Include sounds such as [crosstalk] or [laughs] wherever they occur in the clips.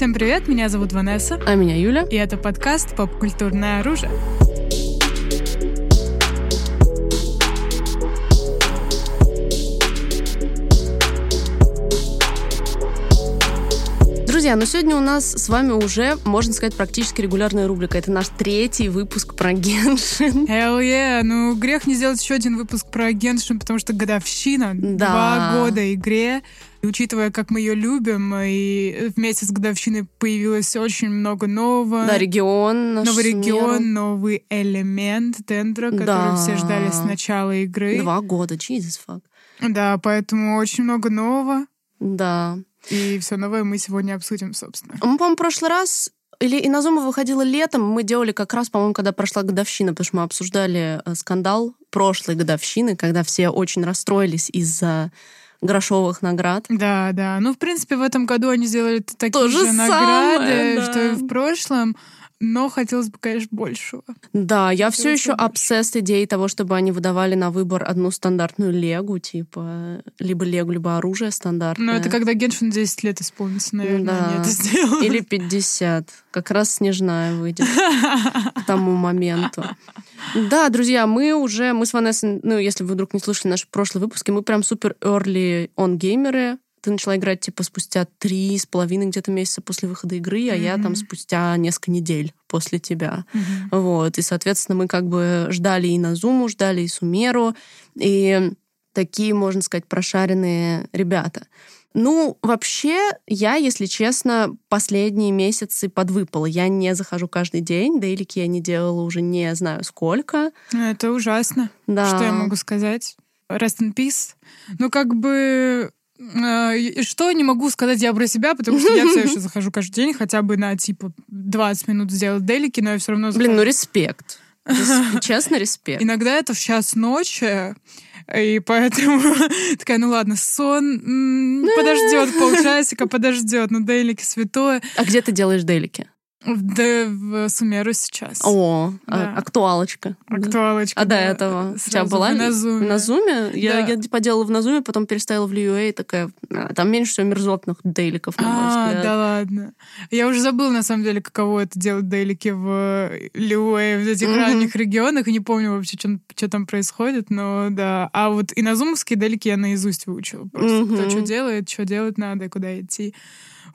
Всем привет, меня зовут Ванесса. А меня Юля. И это подкаст «Поп-культурное оружие». Друзья, ну сегодня у нас с вами уже, можно сказать, практически регулярная рубрика. Это наш третий выпуск про Геншин. Hell yeah! Ну, грех не сделать еще один выпуск про Геншин, потому что годовщина, Да. два года игре. И учитывая, как мы ее любим, и вместе с годовщиной появилось очень много нового. Да, регион наш Новый регион, новый элемент Дендра, который Да. все ждали с начала игры. Два года, Jesus fuck. Да, поэтому очень много нового. Да. И все новое мы сегодня обсудим, собственно. Мы, по-моему, в прошлый раз или Инозума выходила летом, мы делали как раз, по-моему, когда прошла годовщина, потому что мы обсуждали э, скандал прошлой годовщины, когда все очень расстроились из-за грошовых наград. Да, да. Ну, в принципе, в этом году они сделали такие То же же награды, самое, да. что и в прошлом. Но хотелось бы, конечно, большего. Да, я все еще больше. обсесс идеей того, чтобы они выдавали на выбор одну стандартную легу, типа либо легу, либо оружие стандартное. Но это когда Геншин 10 лет исполнится, наверное, Да. они это сделают. Или 50. Как раз снежная выйдет к тому моменту. Да, друзья, мы уже, мы с Ванессой, ну, если вы вдруг не слушали наши прошлые выпуски, мы прям супер early on геймеры. Ты начала играть, типа, спустя три с половиной где-то месяца после выхода игры, а я там спустя несколько недель после тебя. Мгм. Вот, и, соответственно, мы как бы ждали и Назуму, ждали и Сумеру, и такие, можно сказать, прошаренные ребята. Ну, вообще, я, если честно, последние месяцы подвыпала. Я не захожу каждый день, дейлики я не делала уже не знаю сколько. Ну, Это ужасно. Да. Что я могу сказать? Rest in peace. Ну, как бы... э, Что не могу сказать я про себя, потому что я все [laughs] еще захожу каждый день, хотя бы на типа 20 минут сделать делики, но я все равно Блин, ну захожу. респект. Рес- [laughs] Честно, респект. Иногда это в час ночи, и поэтому [laughs] такая, ну ладно, сон м, подождет полчасика, подождет, ну дейлики святое. А где ты делаешь дейлики? Да, в Сумеру сейчас. О, а- Да. актуалочка. Актуалочка. А до этого у тебя сразу была в ли- Назуме. На зуме? Я, Да. я поделала в Назуме, потом переставила в Льюэ и такая... «А, Там меньше всего мерзотных дейликов, на мой А, взгляд. да ладно. Я уже забыла, на самом деле, каково это делать дейлики в Лиуэ, в этих Мгм. ранних регионах, и не помню вообще, что там происходит, но да. А вот и на зумовские дейлики я наизусть выучила. Просто кто Мгм. что делает, что делать надо, куда идти.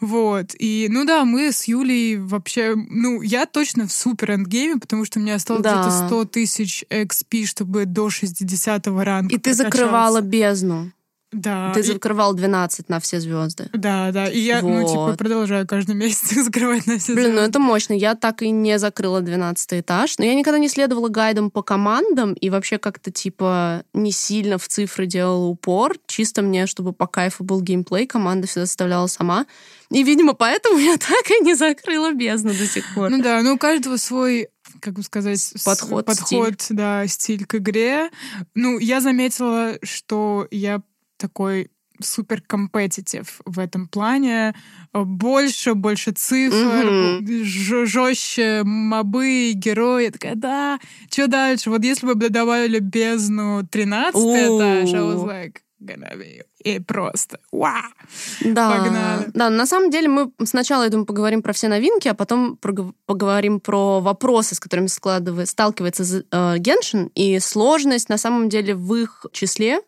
Вот. И, ну да, мы с Юлей вообще... Ну, я точно в супер эндгейме, потому что мне осталось Да. где-то 100 тысяч XP, чтобы до 60 ранга И ты закрывала бездну. Да. ты и- закрывал 12 на все звезды. Да, да. И я, ну, типа, Вот. продолжаю каждый [laughs] месяц [laughs] закрывать на все Блин, ну это мощно. Я так и не закрыла 12 этаж. Но я никогда не следовала гайдам по командам и вообще как-то типа не сильно в цифры делала упор. Чисто мне, чтобы по кайфу был геймплей, команда всегда составляла сама. И, видимо, поэтому [laughs] я так и не закрыла бездну до сих пор. Ну да, ну у каждого свой как бы сказать, Подход, подход, да, стиль к игре. Ну, я заметила, что я такой супер компетитив в этом плане. Больше, больше цифр, ж- жестче мобы, герои. Я такая, да, что дальше? Вот если бы добавили бездну 13 этаж, I was like, gonna be и просто, вау! Да, Погнали. да, на самом деле мы сначала, я думаю, поговорим про все новинки, а потом поговорим про вопросы, с которыми складывает, сталкивается э, Геншин, и сложность на самом деле в их числе.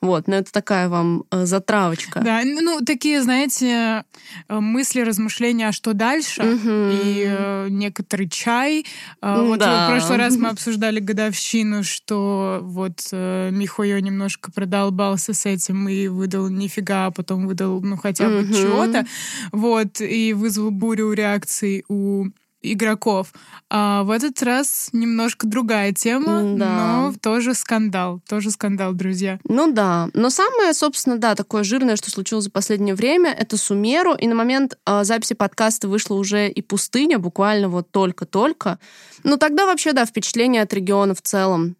Вот, но это такая вам э, затравочка. Да, ну, такие, знаете, э, мысли, размышления, а что дальше, Мгм. и э, некоторый чай. Э, Вот Да. в прошлый раз мы [laughs] обсуждали годовщину, что вот э, Михойо немножко продолбался с этим и выдал нифига, а потом выдал, ну, хотя бы Мгм. чего-то. Вот, и вызвал бурю реакций у игроков. А в этот раз немножко другая тема, М-да. но тоже скандал. Тоже скандал, друзья. Ну да. Но самое, собственно, да, такое жирное, что случилось за последнее время, это Сумеру. И на момент э, записи подкаста вышла уже и пустыня, буквально вот только-только. Ну тогда вообще, да, впечатление от региона в целом.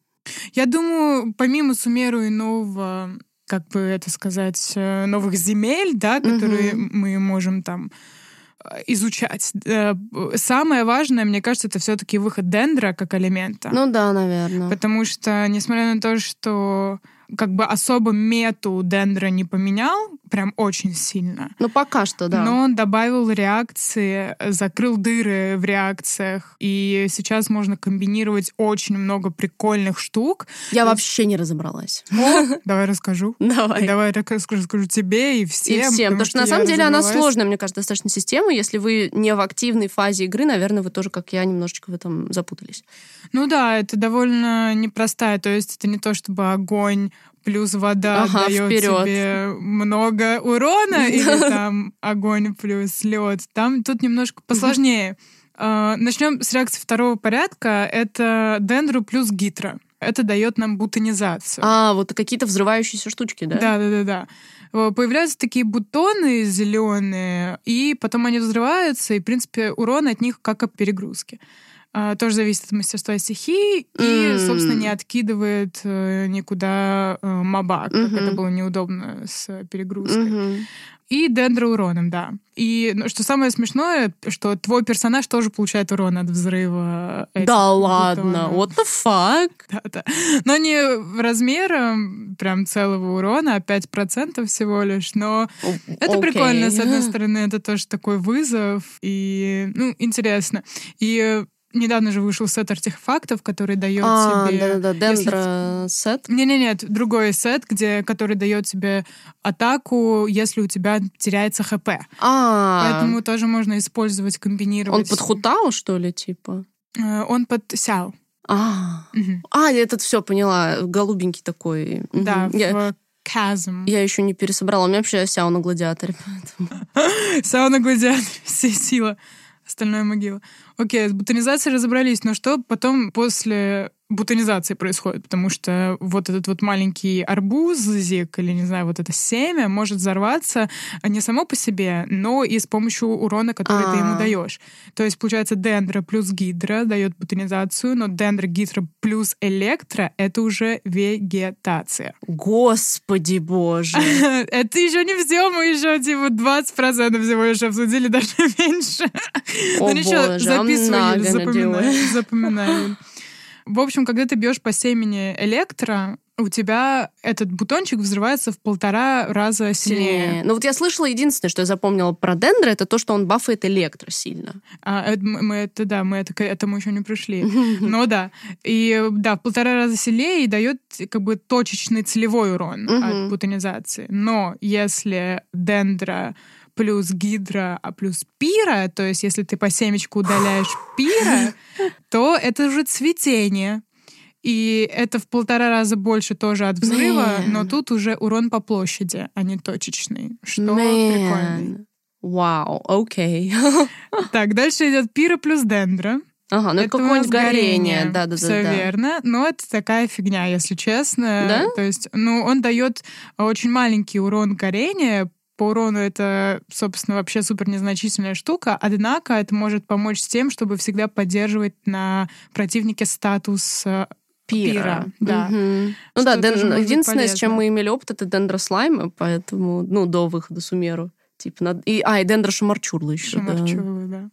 Я думаю, помимо Сумеру и нового, как бы это сказать, э, новых земель, да, которые Мгм. мы можем там изучать. э, Самое важное, мне кажется, это все-таки выход дендра как элемента. Ну да, наверное. Потому что, несмотря на то, что как бы особо мету дендра не поменял, прям очень сильно. Ну, пока что, да. Но он добавил реакции, закрыл дыры в реакциях, и сейчас можно комбинировать очень много прикольных штук. Я вообще не разобралась. О, давай расскажу. Давай. И давай расскажу, расскажу тебе и всем. И всем, потому что, на самом деле она сложная, мне кажется, достаточно система. Если вы не в активной фазе игры, наверное, вы тоже, как я, немножечко в этом запутались. Ну да, это довольно непростая, то есть это не то, чтобы огонь плюс вода Ага, дает вперед. тебе много урона, [laughs] или там огонь плюс лед. Там тут немножко посложнее. А, Начнем с реакции второго порядка. Это дендру плюс гитра. Это дает нам бутонизацию. А, вот какие-то взрывающиеся штучки, да? Да, да, да, да. Появляются такие бутоны зеленые, и потом они взрываются, и, в принципе, урон от них как от перегрузки. А, Тоже зависит от мастерства стихии, и, М. собственно, не откидывает э, никуда э, моба, как Мгм. это было неудобно с перегрузкой. Мгм. И дендроуроном, да. И ну, что самое смешное, что твой персонаж тоже получает урон от взрыва. этих Да ладно, бутонов. what the fuck? Да, да. Но не размером прям целого урона, а 5% всего лишь. Но это Окей. прикольно, с одной стороны, это тоже такой вызов. И, ну, интересно. И недавно же вышел сет артефактов, который дает А, тебе... да-да-да, если- дендро сет. Не-не-нет, другой сет, где, который дает тебе атаку, если у тебя теряется ХП. А, Поэтому тоже можно использовать, комбинировать. он под хутао, что ли, типа? Э, Он под сяо. А, а, я этот все поняла, голубенький такой. Да, я, в Chasm. я еще не пересобрала. У меня вообще сяо на гладиаторе. поэтому- [laughs] Сауна гладиатор, [laughs] все сила, остальное могила. Окей, с бутонизацией разобрались, но что потом после бутонизации происходит? Потому что вот этот вот маленький арбузик или, не знаю, вот это семя может взорваться а не само по себе, но и с помощью урона, который ты ему А. даешь. То есть, получается, дендра плюс гидра дает бутонизацию, но дендра, гидра плюс электро — это уже вегетация. Господи боже. [laughs] Это еще не все, мы еще типа 20% всего лишь обсудили, [laughs] даже меньше. О Ну ничего, боже, I'm записывай, запоминай, запоминай. В общем, когда ты бьешь по семени электро, у тебя этот бутончик взрывается в полтора раза сильнее. Сильнее. Ну вот я слышала, единственное, что я запомнила про дендра, это то, что он бафает электро сильно. А, это мы это, да, мы это, к этому еще не пришли. [laughs] Но да. И да, в полтора раза сильнее и дает как бы точечный целевой урон от бутонизации. Но если дендра плюс гидра, а плюс пира, то есть если ты по семечку удаляешь пира, [laughs] то это уже цветение. И это в полтора раза больше тоже от взрыва, Man. но тут уже урон по площади, а не точечный. Что прикольно. Вау, окей. [laughs] Так, дальше идет пира плюс дендра. Ага, ну это какое-нибудь горение. Да, да, Все да, да. верно. Но это такая фигня, если честно. Да? То есть, ну, он дает очень маленький урон горения. По урону это, собственно, вообще супер незначительная штука. Однако это может помочь с тем, чтобы всегда поддерживать на противнике статус э, Пира. Пира, да. Мгм. Ну Что да, ден- единственное, с чем мы имели опыт, это дендрослаймы, поэтому, ну, до выхода Сумеру. Типа, над... и, а, и дендрошамарчурла еще, да. Шамарчевый, да.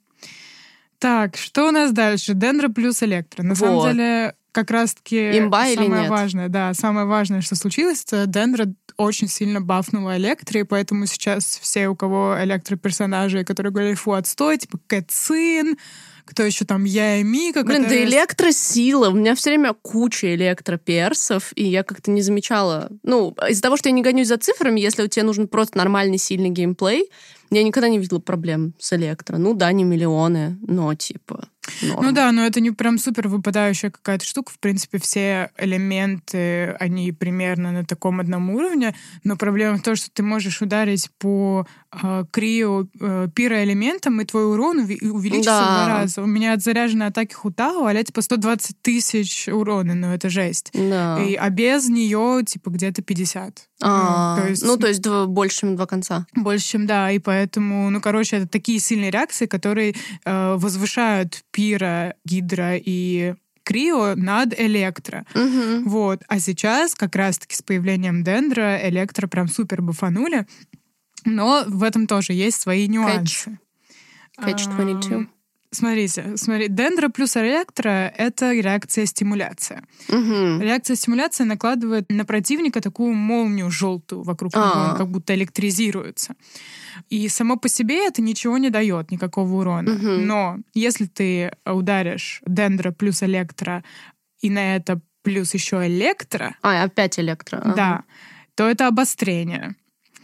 Так, что у нас дальше? Дендро плюс электро. На самом Вот. деле, как раз-таки Имба или самое нет? важное, да, самое важное, что случилось, это Дендро очень сильно бафнула электро, и поэтому сейчас все, у кого электроперсонажи, которые говорили, фу, отстой, типа Кэтсин, кто еще там, я и Мика, Блин, да которая- электросила. У меня все время куча электроперсов, и я как-то не замечала. Ну, из-за того, что я не гонюсь за цифрами, если у тебя нужен просто нормальный, сильный геймплей, я никогда не видела проблем с электро. Ну да, не миллионы, но типа норм. Ну да, но это не прям супер выпадающая какая-то штука. В принципе, все элементы, они примерно на таком одном уровне. Но проблема в том, что ты можешь ударить по э, крио э, пироэлементам, и твой урон уви- увеличится Да. в два раза. У меня от заряженной атаки Хутао, а типа 120 тысяч урона, ну это жесть. Да. И, а без нее типа где-то 50. А, Ну, то есть ну, то есть дв- больше, чем два конца. больше, чем да, и поэтому, ну, короче, это такие сильные реакции, которые э, возвышают Пира, Гидра и Крио над Электро. Вот. А сейчас, как раз-таки с появлением Дендра, Электро прям супер буфанули. Но в этом тоже есть свои нюансы. Catch 22. Смотрите, смотри, дендро плюс электро — это реакция стимуляция. Мгм. Реакция стимуляции накладывает на противника такую молнию желтую вокруг него, А. он как будто электризируется. И само по себе это ничего не дает, никакого урона. Мгм. Но если ты ударишь дендро плюс электро, и на это плюс еще электро, А, опять электро. ага. да, то это обострение.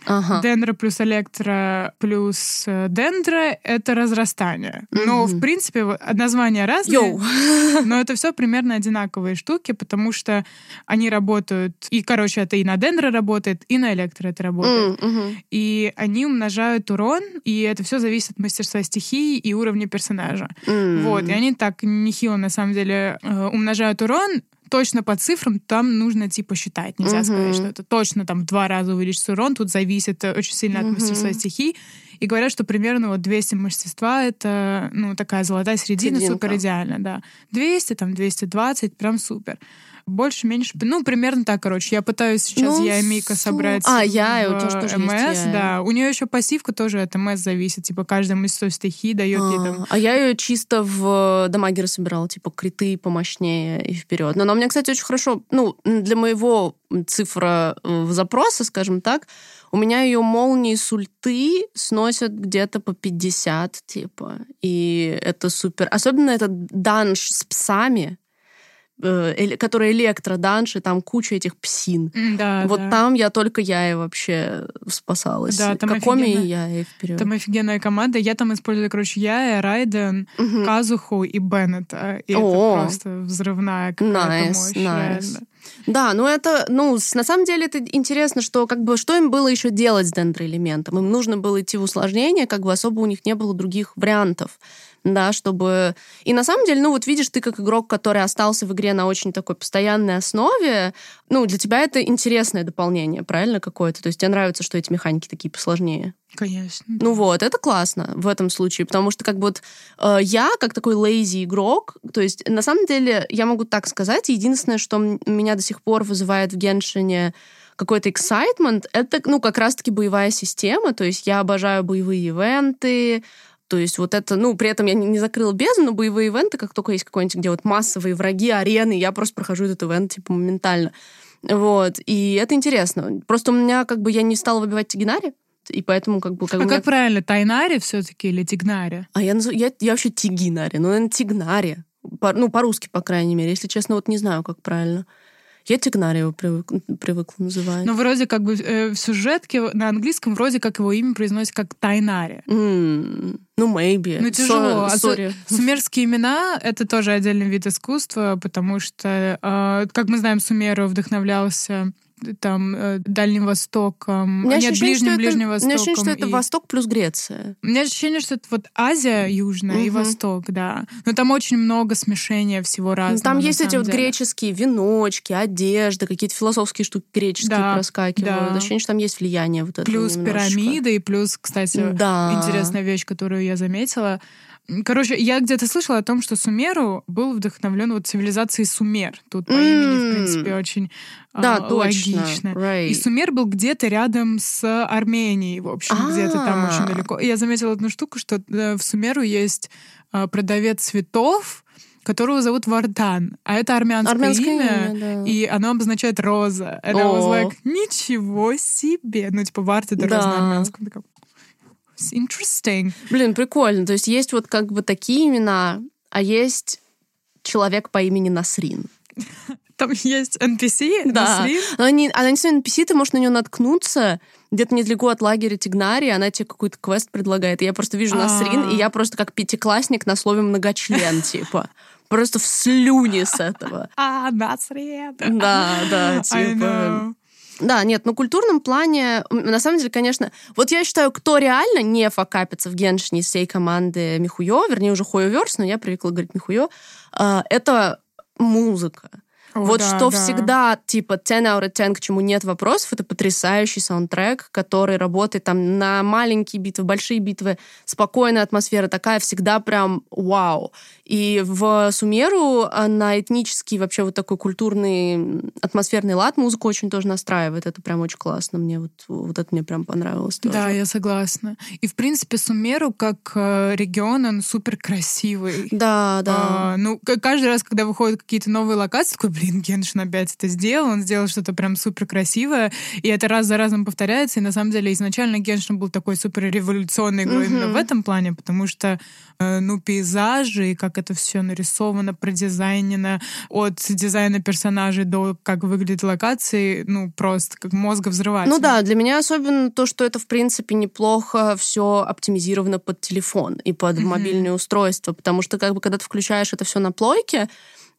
Ага. Дендро плюс электро плюс э, дендро — это разрастание. Но, Мгм. в принципе, названия разные. Йоу. [laughs] Но это все примерно одинаковые штуки, потому что они работают, и, короче, это и на дендро работает, и на электро это работает. Мгм. И они умножают урон, и это все зависит от мастерства стихии и уровня персонажа. М. Вот, и они так нехило, на самом деле, э, умножают урон, точно по цифрам там нужно типа считать. Нельзя Мгм. сказать, что это точно там в два раза увеличится урон. Тут зависит э, очень сильно от Мгм. мастерства стихий. И говорят, что примерно вот 200 мастерства — это, ну, такая золотая середина, Серединка. супер идеально, да. 200, там, 220, прям супер. Больше, меньше, ну, примерно так, короче. Я пытаюсь сейчас Ну, я и Мика су- собрать А, я, в у тебя же тоже есть МС, я. да. У нее еще пассивка тоже от МС зависит. Типа, каждое мастерство стихии дает ей там А, а я ее чисто в дамагеры собирала, типа криты помощнее и вперед. Но она у меня, кстати, очень хорошо, ну, для моего цифра э, запроса, скажем так, у меня ее молнии с ульты сносят где-то по 50, типа. И это супер. Особенно этот данж с псами, э, эле- который электроданж, и там куча этих псин. Да, вот да. там я только я и вообще спасалась. Да, там Какоми офигенно. и я и вперед. Там офигенная команда. Я там использую, короче, я, Райден, Мгм. Казуху и Беннета. И О. это просто взрывная какая-то Nice, мощь. реально. Да, ну это, ну, на самом деле это интересно, что как бы что им было еще делать с дендроэлементом? Им нужно было идти в усложнение, как бы особо у них не было других вариантов, да, чтобы... И на самом деле, ну вот видишь, ты как игрок, который остался в игре на очень такой постоянной основе, ну, для тебя это интересное дополнение, правильно, какое-то? То есть тебе нравится, что эти механики такие посложнее? Конечно. Ну вот, это классно в этом случае, потому что как бы вот э, я, как такой лейзи игрок, то есть на самом деле я могу так сказать, единственное, что меня до сих пор вызывает в Геншине какой-то excitement, это, ну, как раз-таки боевая система, то есть я обожаю боевые ивенты, то есть вот это, ну, при этом я не, не закрыла бездну, но боевые ивенты, как только есть какой-нибудь, где вот массовые враги, арены, я просто прохожу этот ивент, типа, моментально. Вот, и это интересно. Просто у меня, как бы, я не стала выбивать Тигинари, и поэтому, как бы, как А меня как правильно, Тайнари все-таки или Тигнари? а я, назов- я, я вообще тигинари, ну, наверное, тигнари. По- ну, по-русски, по крайней мере. Если честно, вот не знаю, как правильно. Я тигнари его привык, привыкла называть. Ну, вроде как бы э, в сюжетке на английском вроде как его имя произносится как Тайнари. М, ну, maybe. Ну, тяжело. Со- А Сори. су- Сумерские имена — это тоже отдельный вид искусства, потому что, э, как мы знаем, Сумеру вдохновлялся там э, Дальним Востоком, У меня нет, ощущение, Ближним, это- Ближним У меня ощущение, что это и- Восток плюс Греция. У меня ощущение, что это вот Азия Южная и Мгм. Восток, да. Но там очень много смешения всего разного. Там есть эти вот деле. греческие веночки, одежда, какие-то философские штуки греческие Да, проскакивают. да. Ощущение, что там есть влияние вот этого Плюс немножечко. пирамиды, и плюс, кстати, Да. интересная вещь, которую я заметила. Короче, я где-то слышала о том, что Сумеру был вдохновлен вот цивилизацией Сумер. Тут по имени, в принципе, очень Да, а, точно. логично. Right. И Сумер был где-то рядом с Арменией, в общем, где-то там А. очень далеко. И я заметила одну штуку, что в Сумеру есть а, продавец цветов, которого зовут Вардан, а это армянское, Армянское имя, имя, да. и оно обозначает роза. And I was О. like, ничего себе! Ну, типа, Вард — это Да. роза на армянском. Такая, «It's Interesting. Блин, прикольно. То есть есть вот как бы такие имена, а есть человек по имени Насрин. Там есть NPC, Да. Насрин. Но они, она не NPC, ты можешь на нее наткнуться где-то недалеко от лагеря Тигнари, она тебе какой-то квест предлагает. Я просто вижу Насрин, А. и я просто как пятиклассник на слове многочлен, [laughs] типа. Просто в слюне с этого. А, Насрин. Да, да, [laughs] типа. Да, нет, на культурном плане, на самом деле, конечно, вот я считаю, кто реально не факапится в Геншине всей команды Михуё, вернее, уже Хуёверс, но я привыкла говорить Михуё, а, это музыка. Вот да, что да. всегда, типа, 10 out of 10, к чему нет вопросов, это потрясающий саундтрек, который работает там на маленькие битвы, большие битвы, спокойная атмосфера такая, всегда прям вау. И в Сумеру а, на этнический, вообще вот такой культурный атмосферный лад музыку очень тоже настраивает. Это прям очень классно. Мне вот, вот это мне прям понравилось тоже. Да, я согласна. И, в принципе, Сумеру как э, регион, он супер красивый. Да, да. А, ну, каждый раз, когда выходят какие-то новые локации, такой, блин, Геншин опять это сделал, он сделал что-то прям супер красивое, и это раз за разом повторяется, и на самом деле изначально Геншин был такой супер революционной игрой Мгм. именно в этом плане, потому что, э, ну, пейзажи, и как это все нарисовано, продизайнено, от дизайна персонажей до как выглядят локации, ну, просто как мозга взрывать. Ну да, для меня особенно то, что это, в принципе, неплохо все оптимизировано под телефон и под Мгм. мобильное устройство, потому что, как бы, когда ты включаешь это все на плойке,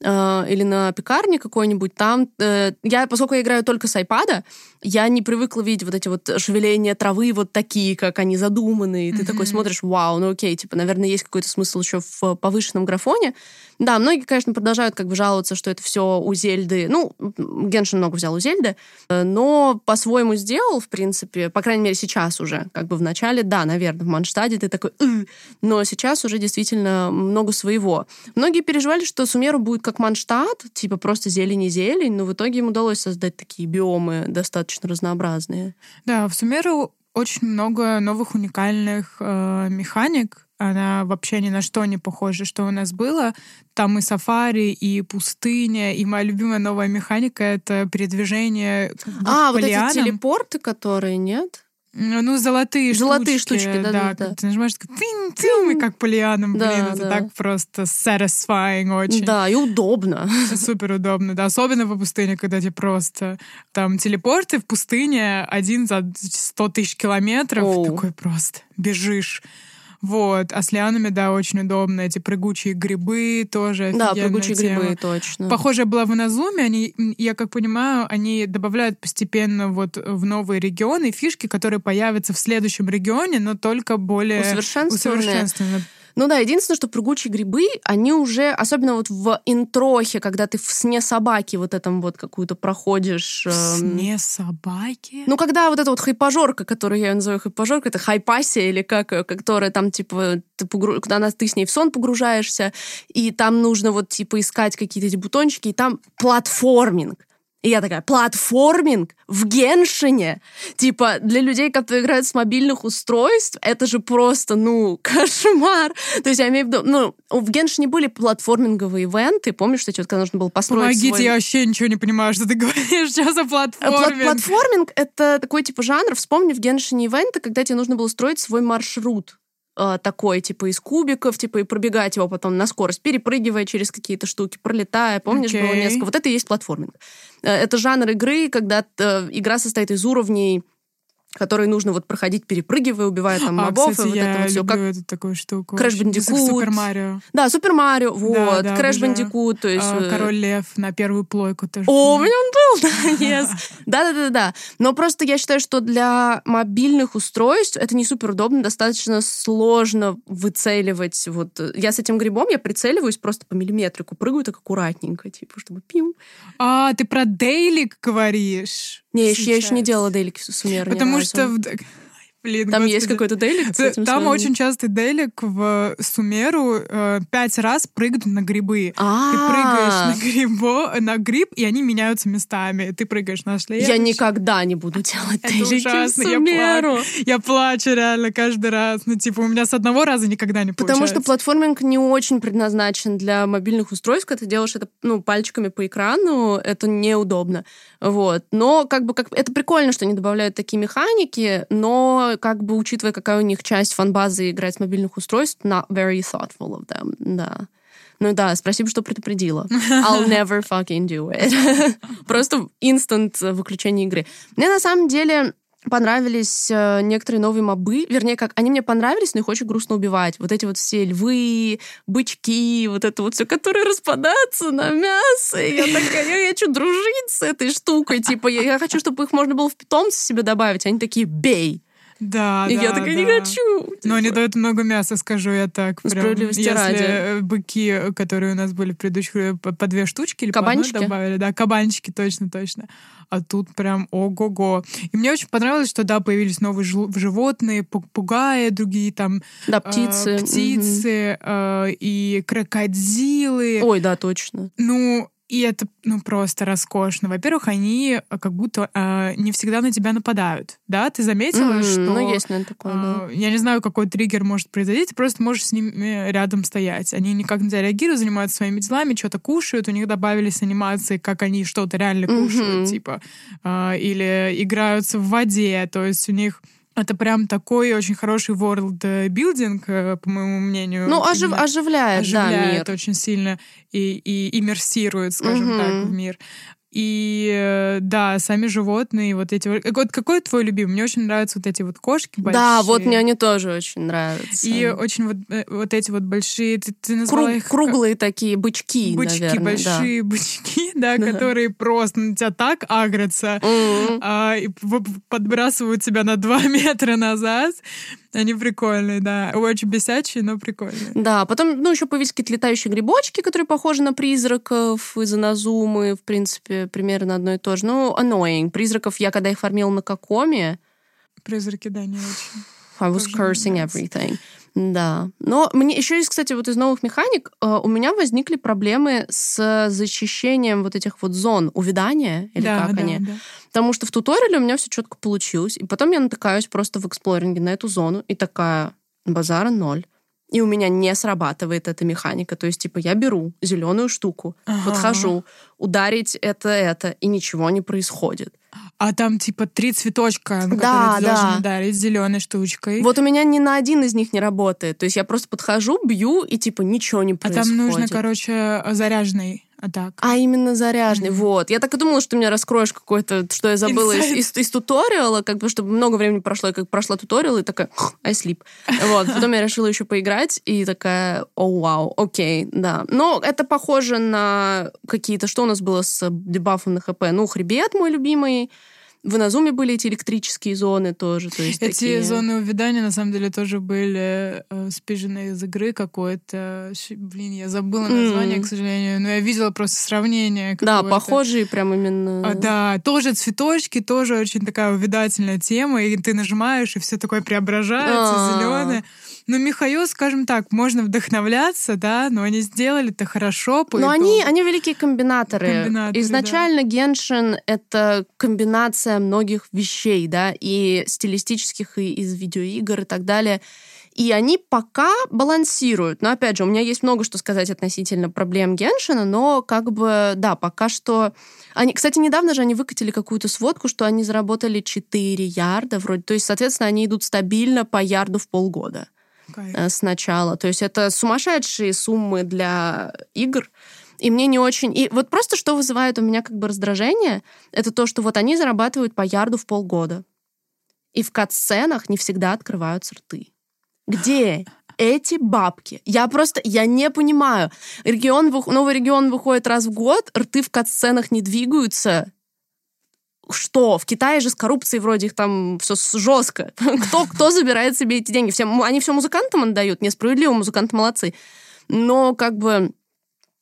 э, или на пекарне какой-нибудь, там э, я, поскольку я играю только с айпада, я не привыкла видеть вот эти вот шевеления травы вот такие, как они задуманы, и ты такой Мгм. смотришь, вау, ну окей, типа, наверное, есть какой-то смысл еще в повышенном графоне. Да, многие, конечно, продолжают как бы жаловаться, что это все у Зельды. Ну, Геншин много взял у Зельды, э, но по-своему сделал, в принципе, по крайней мере, сейчас уже. Как бы в начале, да, наверное, в Манштаде ты такой, «Ы», но сейчас уже действительно много своего. Многие переживали, что Сумеру будет как Манштадт, типа просто зелень и зелень, но в итоге им удалось создать такие биомы достаточно разнообразные. Да, в Сумеру очень много новых уникальных э, механик. Она вообще ни на что не похожа, что у нас было. Там и сафари, и пустыня, и моя любимая новая механика — это передвижение а, вот эти телепорты, которые, нет? Ну, золотые Золотые штучки. штучки, да-да-да. когда ты нажимаешь, так, тынь, тынь, и как по лианам, Да, блин, это да. так просто satisfying очень. Да, и удобно. Супер удобно, да. Особенно по пустыне, когда тебе просто там телепорты в пустыне один за 100 тысяч километров. Оу. Такой просто бежишь. Вот. А с лианами, да, очень удобно. Эти прыгучие грибы тоже Да, прыгучие тема. грибы, точно. Похожая была в Иназуме. Они, я как понимаю, они добавляют постепенно вот в новые регионы фишки, которые появятся в следующем регионе, но только более Усовершенствованные. усовершенствованные. Ну да, единственное, что прыгучие грибы, они уже, особенно вот в интрохе, когда ты в сне собаки вот этом вот какую-то проходишь... В эм, сне собаки? Ну, когда вот эта вот хайпажорка, которую я называю хайпажорка, это хайпасия или как, её, которая там, типа, ты, погру... когда она, ты с ней в сон погружаешься, и там нужно вот, типа, искать какие-то эти бутончики, и там платформинг. И я такая, платформинг в Геншине? Типа, для людей, которые играют с мобильных устройств, это же просто, ну, [laughs] кошмар. То есть я имею в виду, ну, в Геншине были платформинговые ивенты, помнишь, что когда нужно было построить Помогите, свой... я вообще ничего не понимаю, что ты [laughs] говоришь. За А Пла- платформинг? Платформинг — это такой типа жанр. Вспомни в Геншине ивенты, когда тебе нужно было строить свой маршрут э, такой, типа, из кубиков, типа, и пробегать его потом на скорость, перепрыгивая через какие-то штуки, пролетая. Помнишь, было Окей. несколько. Вот это и есть платформинг. Э, Это жанр игры, когда э, игра состоит из уровней, которые нужно вот проходить, перепрыгивая, убивая там а, мобов, кстати, и вот я это все. Как... эту такую штуку. Очень. Bandicoot. Супер Марио. Да, Супер Марио, вот, да, Крэш обожаю. Бандикут, то есть... А, э, Король Лев на первую плойку тоже. О, у меня он был, да, [laughs] yes. Да-да-да-да. Но просто я считаю, что для мобильных устройств это не супер удобно, достаточно сложно выцеливать. Вот э, я с этим грибом, я прицеливаюсь просто по миллиметрику, прыгаю так аккуратненько, типа, чтобы пим. А, ты про Дейлик говоришь? Не, я еще, я еще не делала дейлики с Сумерой ни Потому что... в- Блин, Там есть господи. какой-то дейлик с этим Там связанный? очень часто Дейлик в Сумеру э, пять раз прыгают на грибы. Ты А, прыгаешь на, грибо, на гриб, и они меняются местами. Ты прыгаешь на шлем. Я никогда не буду делать Это в ужасно, я Сумеру. Я плачу реально каждый раз. Ну, типа, у меня с одного раза никогда не Потому получается. что платформинг не очень предназначен для мобильных устройств, когда ты делаешь это ну, пальчиками по экрану, это неудобно. Вот. Но как бы как, это прикольно, что они добавляют такие механики, но как бы учитывая, какая у них часть фанбазы играть с мобильных устройств, not very thoughtful of them, да. Ну да, спасибо, что предупредила. [laughs] I'll never fucking do it. [laughs] Просто инстант выключение игры. Мне на самом деле понравились э, некоторые новые мобы. Вернее, как они мне понравились, но их очень грустно убивать. Вот эти вот все львы, бычки, вот это вот все, которые распадаются на мясо. И я такая, я хочу дружить с этой штукой. Типа, я, я хочу, чтобы их можно было в питомца себе добавить. Они такие, бей. Да, И да, я такая, не да. хочу. Но они типа. дают много мяса, скажу я так. Прям, Справедливости если ради. э, быки, которые у нас были в предыдущих, э, по, по две штучки или Кабанчики? по одной добавили, да, кабанчики, точно, точно. А тут прям ого-го. И мне очень понравилось, что, да, появились новые животные, попугаи, другие там Да, э, птицы. мгм. птицы э, и крокодилы. Ой, да, точно. Ну, и это, ну, просто роскошно. Во-первых, они э, как будто э, не всегда на тебя нападают, да? Ты заметила, Мгм, что... Ну, есть, наверное, такое, да. А, Я не знаю, какой триггер может произойти, ты просто можешь с ними рядом стоять. Они никак на тебя реагируют, занимаются своими делами, что-то кушают, у них добавились анимации, как они что-то реально кушают, Мгм. типа, а, или играются в воде, то есть у них это прям такой очень хороший world building, э, по моему мнению. Ну, ожив- Именно оживляет, да, оживляет мир. очень сильно и, и иммерсирует, скажем Мгм. так, в мир. И э, да, сами животные, вот эти вот. Какой твой любимый? Мне очень нравятся вот эти вот кошки большие. Да, вот мне они тоже очень нравятся. И очень вот, э, вот эти вот большие, ты, ты назвала Круг- их... круглые такие бычки, Бычки, наверное, большие бычки, [laughs] да, Да. которые просто на тебя так агрятся, да. М. а, и подбрасывают тебя на два [laughs] метра назад. [laughs] Они прикольные, да. Очень бесячие, но прикольные. Да, потом, ну, еще появились какие-то летающие грибочки, которые похожи на призраков из Аназумы, в принципе, примерно одно и то же. Ну, annoying. Призраков я, когда их фармила на Кокоме, Призраки, да, не очень. I was cursing everything. Да. Но мне еще есть, кстати, вот из новых механик э, у меня возникли проблемы с зачищением вот этих вот зон увядания, или да, как да, они. да. Потому что в туториале у меня все четко получилось. И потом я натыкаюсь просто в эксплоринге на эту зону и такая, базара ноль. И у меня не срабатывает эта механика. То есть, типа, я беру зеленую штуку, Ага. подхожу, ударить это, это, и ничего не происходит. А там типа три цветочка, на Да, которые да. должен ударить зеленой штучкой. Вот у меня ни на один из них не работает. То есть я просто подхожу, бью, и типа ничего не а происходит. там нужно, короче, заряженный атак. А именно заряженный, Мгм. вот. Я так и думала, что ты мне раскроешь какой-то, что я забыла из, из, из туториала, как бы, чтобы много времени прошло, я как прошла туториал, и такая, I sleep. Вот. Потом я решила еще поиграть, и такая, о, вау, окей, да. Но это похоже на какие-то, что у нас было с дебафом на ХП? Ну, хребет мой любимый, в Иназуме были эти электрические зоны тоже, то есть Эти такие... зоны увядания, на самом деле, тоже были э, спижены из игры какой-то. Блин, я забыла название, М. к сожалению, но я видела просто сравнение. Да, похожие прям именно... А, да, тоже цветочки, тоже очень такая увядательная тема, и ты нажимаешь, и все такое преображается, А. зеленое. Но Михаил, скажем так, можно вдохновляться, да, но они сделали это хорошо. Но итогу. они, они великие комбинаторы. Комбинаторы, Изначально Геншин — это комбинация многих вещей, да, и стилистических, и из видеоигр и так далее. И они пока балансируют. Но, опять же, у меня есть много что сказать относительно проблем Геншина, но как бы, да, пока что... Они, кстати, недавно же они выкатили какую-то сводку, что они заработали 4 ярда вроде. То есть, соответственно, они идут стабильно по ярду в полгода Кайф. э, сначала. То есть это сумасшедшие суммы для игр. И мне не очень... И вот просто что вызывает у меня как бы раздражение, это то, что вот они зарабатывают по ярду в полгода. И в кат-сценах не всегда открываются рты. Где [laughs] эти бабки? Я просто, я не понимаю. Регион, новый регион выходит раз в год, рты в кат-сценах не двигаются. Что? В Китае же с коррупцией вроде их там все жестко. [laughs] Кто, кто забирает себе эти деньги? Все, м- они все музыкантам отдают, несправедливо, музыканты молодцы. Но как бы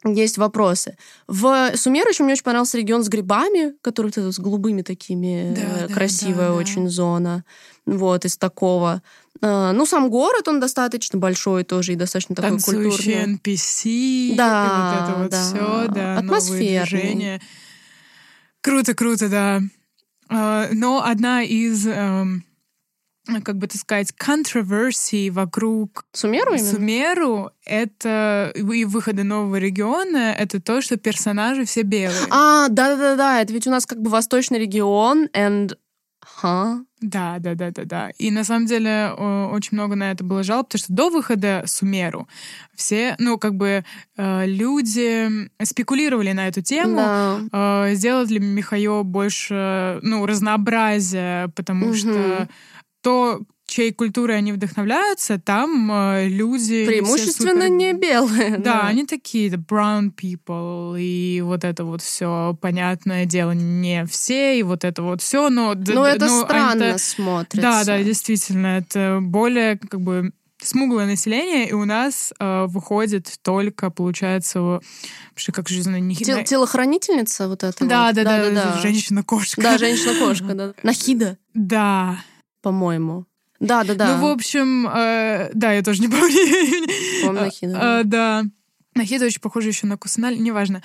есть вопросы. В Сумеру еще мне очень понравился регион с грибами, который вот с голубыми такими, Да, э, да, красивая да, да. очень зона. Вот, из такого. А, Ну, сам город, он достаточно большой тоже и достаточно такой культурный. NPC, Да, и вот это вот да. все, да, Атмосферный. Круто, круто, да. А, Но одна из, эм, как бы так сказать, контроверсий вокруг Сумеру именно? Сумеру это и выхода нового региона, это то, что персонажи все белые. А, да-да-да, это ведь у нас как бы восточный регион, and... Ха? Да, да, да, да, да. И на самом деле очень много на это было жалоб, потому что до выхода Сумеру все, ну, как бы э, люди спекулировали на эту тему, Да. э, сделать ли Михаил больше, ну, разнообразия, потому Мгм. что то, чьей культурой они вдохновляются, там э, люди... Преимущественно супер... не белые. Да, да, они такие, brown people, и вот это вот все, понятное дело, не все, и вот это вот все, но... Ну, это ну, странно это... смотрится. Да, да, действительно, это более как бы смуглое население, и у нас э, выходит только, получается, вообще как же не Тел- телохранительница вот эта. Да, вот. да, да, да, да. Женщина-кошка. Да, женщина-кошка, да. [laughs] Нахида. Да. По-моему. Да, да, да. Ну, в общем, э, да, я тоже не помню. Помню Нахида. Э, да. Нахида очень похожа еще на Кусаналь, неважно.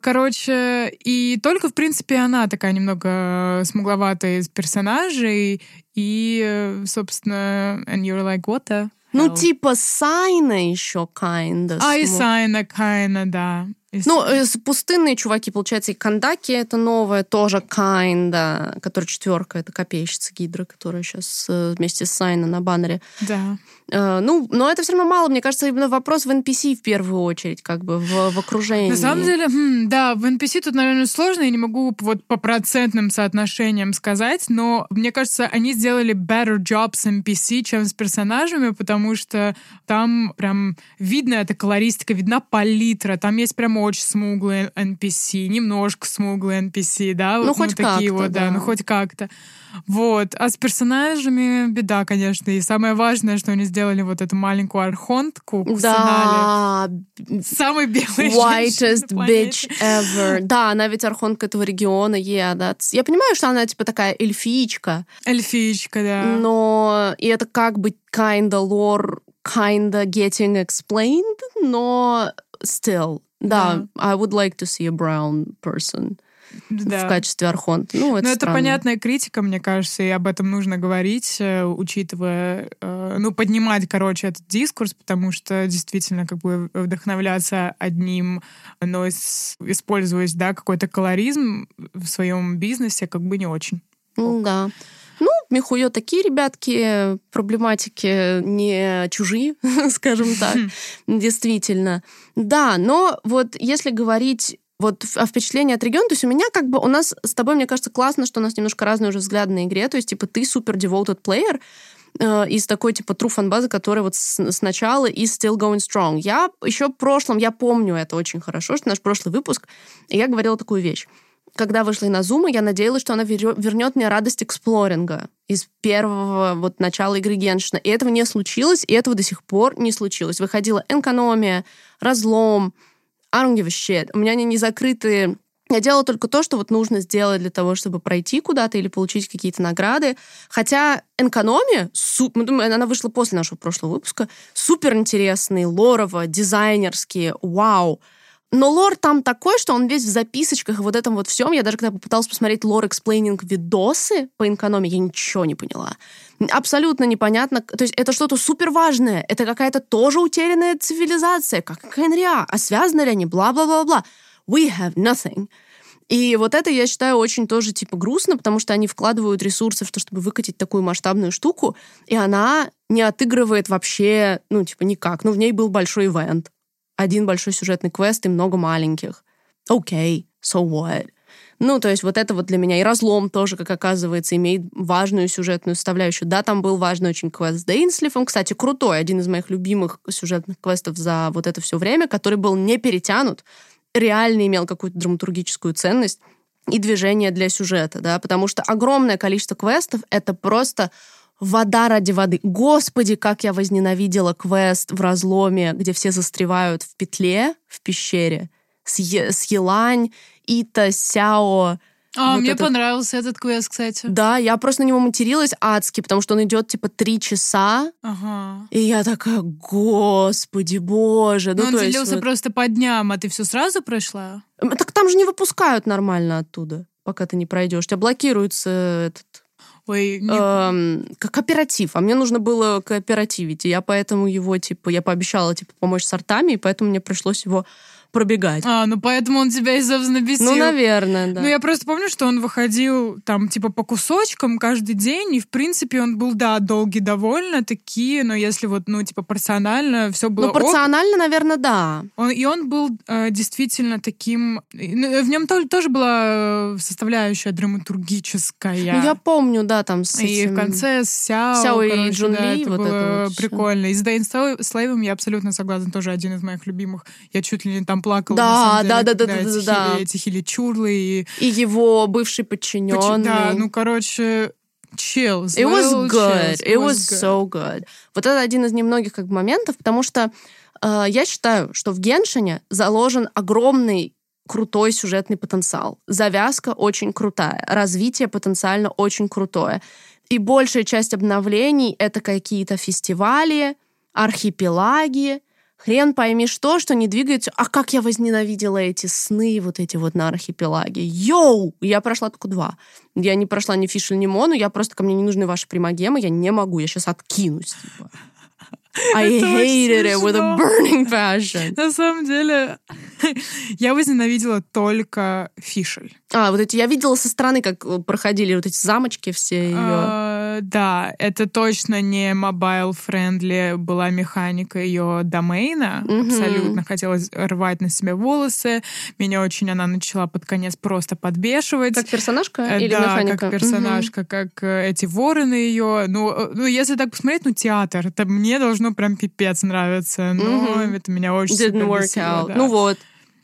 Короче, и только, в принципе, она такая немного смугловатая из персонажей. И, собственно, and you're like, what the ну, типа Сайна еще kinda. А, и Сайна kinda, да. Ну, э, пустынные чуваки, получается, и Кандаки это новое, тоже Kinda, которая четверка, это копейщица Гидра, которая сейчас э, вместе с Сайна на баннере. Да. Э, ну, но это все равно мало. Мне кажется, именно вопрос в NPC в первую очередь, как бы в, в окружении. На самом деле, хм, да, в NPC тут, наверное, сложно. Я не могу вот по процентным соотношениям сказать, но мне кажется, они сделали better job с NPC, чем с персонажами, потому что там прям видно эта колористика, видна палитра, там есть прям очень смуглые NPC, немножко смуглые NPC, да, ну, вот, хоть ну, такие вот, да. да, ну хоть как-то. Вот. А с персонажами беда, конечно. И самое важное, что они сделали вот эту маленькую архонтку. Да. Самый белый Whitest bitch ever. Да, она ведь архонтка этого региона. Yeah, that's... Я понимаю, что она типа такая эльфичка. Эльфичка, да. Но и это как бы kinda lore, kinda getting explained, но still. Да, да, I would like to see a brown person да. в качестве архонта. Ну, это, Но это понятная критика, мне кажется, и об этом нужно говорить, э, учитывая, э, ну, поднимать, короче, этот дискурс, потому что действительно как бы вдохновляться одним, но используя, да, какой-то колоризм в своем бизнесе, как бы не очень. Ну, да. Ну, Михуё такие ребятки, проблематики не чужие, [laughs] скажем так, действительно. Да, но вот если говорить вот о впечатлении от региона, то есть у меня как бы, у нас с тобой, мне кажется, классно, что у нас немножко разные уже взгляды на игре, то есть типа ты супер devoted player, э, из такой типа true fan базы, которая вот с, сначала и still going strong. Я еще в прошлом, я помню это очень хорошо, что наш прошлый выпуск, я говорила такую вещь. Когда вышла Иназума, я надеялась, что она вернет мне радость эксплоринга из первого вот начала игры Геншина. И этого не случилось, и этого до сих пор не случилось. Выходила экономия, разлом, I don't give a shit. У меня они не закрытые я делала только то, что вот нужно сделать для того, чтобы пройти куда-то или получить какие-то награды. Хотя экономия, суп, мы думаем, она вышла после нашего прошлого выпуска, супер интересный, лорово, дизайнерский, вау. Но лор там такой, что он весь в записочках и вот этом вот всем. Я даже когда попыталась посмотреть лор эксплейнинг видосы по экономии, я ничего не поняла абсолютно непонятно. То есть это что-то супер важное. Это какая-то тоже утерянная цивилизация, как Хенриа. А связаны ли они? Бла-бла-бла-бла. We have nothing. И вот это, я считаю, очень тоже типа грустно, потому что они вкладывают ресурсы в то, чтобы выкатить такую масштабную штуку, и она не отыгрывает вообще, ну, типа, никак. Ну, в ней был большой ивент. Один большой сюжетный квест и много маленьких. Окей, okay, so what? Ну, то есть вот это вот для меня. И разлом тоже, как оказывается, имеет важную сюжетную составляющую. Да, там был важный очень квест с Дейнслифом. Кстати, крутой, один из моих любимых сюжетных квестов за вот это все время, который был не перетянут, реально имел какую-то драматургическую ценность и движение для сюжета, да, потому что огромное количество квестов — это просто вода ради воды. Господи, как я возненавидела квест в разломе, где все застревают в петле в пещере с, е- с Елань Ита, Сяо. А, вот мне этот... понравился этот квест, кстати. Да, я просто на него материлась адски, потому что он идет типа три часа. Ага. И я такая, господи, боже. Ну, ну он делился вот... просто по дням, а ты все сразу прошла? Так там же не выпускают нормально оттуда, пока ты не пройдешь. Тебя блокируется этот Ой, не... эм, кооператив, а мне нужно было кооперативить, и я поэтому его, типа, я пообещала, типа, помочь с артами, и поэтому мне пришлось его пробегать. А, ну поэтому он тебя и, собственно, бесил. Ну, наверное, да. Ну, я просто помню, что он выходил там, типа, по кусочкам каждый день, и, в принципе, он был, да, долгий довольно такие, но если вот, ну, типа, порционально все было Ну, порционально, наверное, да. Он, и он был э, действительно таким... ну, В нем тоже, тоже была э, составляющая драматургическая. Ну, я помню, да, там с И этим- в конце с Сяо, Сяо и короче, Джун да, Ли, это вот было это вот прикольно. И с Дэйн Слейвом я абсолютно согласна, тоже один из моих любимых. Я чуть ли не там плакала, Да, на самом деле, да, да, да, когда да, эти, да, да. хили, эти хили-чурлы и... И его бывший подчиненный. Да, ну, короче, chill. It was good. chills. It was so good. Вот это один из немногих как бы моментов, потому что э, я считаю, что в Геншине заложен огромный крутой сюжетный потенциал. Завязка очень крутая, развитие потенциально очень крутое. И большая часть обновлений — это какие-то фестивали, архипелаги, хрен пойми что, что не двигается. А как я возненавидела эти сны вот эти вот на архипелаге. Йоу! Я прошла только два. Я не прошла ни Фишель, ни Мону, я просто, ко мне не нужны ваши примагемы, я не могу, я сейчас откинусь. Типа. [laughs] I Это hated it with a burning [laughs] passion. На самом деле, [laughs] я возненавидела только Фишель. А, вот эти, я видела со стороны, как э, проходили вот эти замочки все ее. А, да, это точно не mobile-friendly была механика ее домейна. Мгм. Абсолютно хотелось рвать на себе волосы. Меня очень она начала под конец просто подбешивать. Как персонажка Э, или да, механика? как персонажка, как э, эти вороны ее. Ну, э, ну, если так посмотреть, ну, театр, это мне должно прям пипец нравиться. Но Мгм. это меня очень. Didn't work out. да. Ну вот.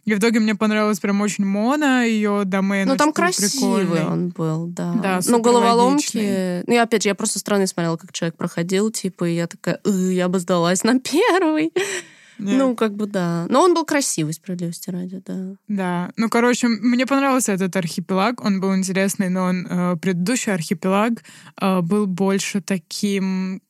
И в итоге мне понравилось прям очень Мона, ее домен Ну там красивый прикольный. он был, да. Да, ну головоломки... логичный. Ну и опять же, я просто стороны смотрела, как человек проходил, типа, и я такая, «Э, я бы сдалась на первый. Нет. Ну, как бы да. Но он был красивый, справедливости ради, да. Да, ну, короче, мне понравился этот архипелаг, он был интересный, но он, э, предыдущий архипелаг э, был больше таким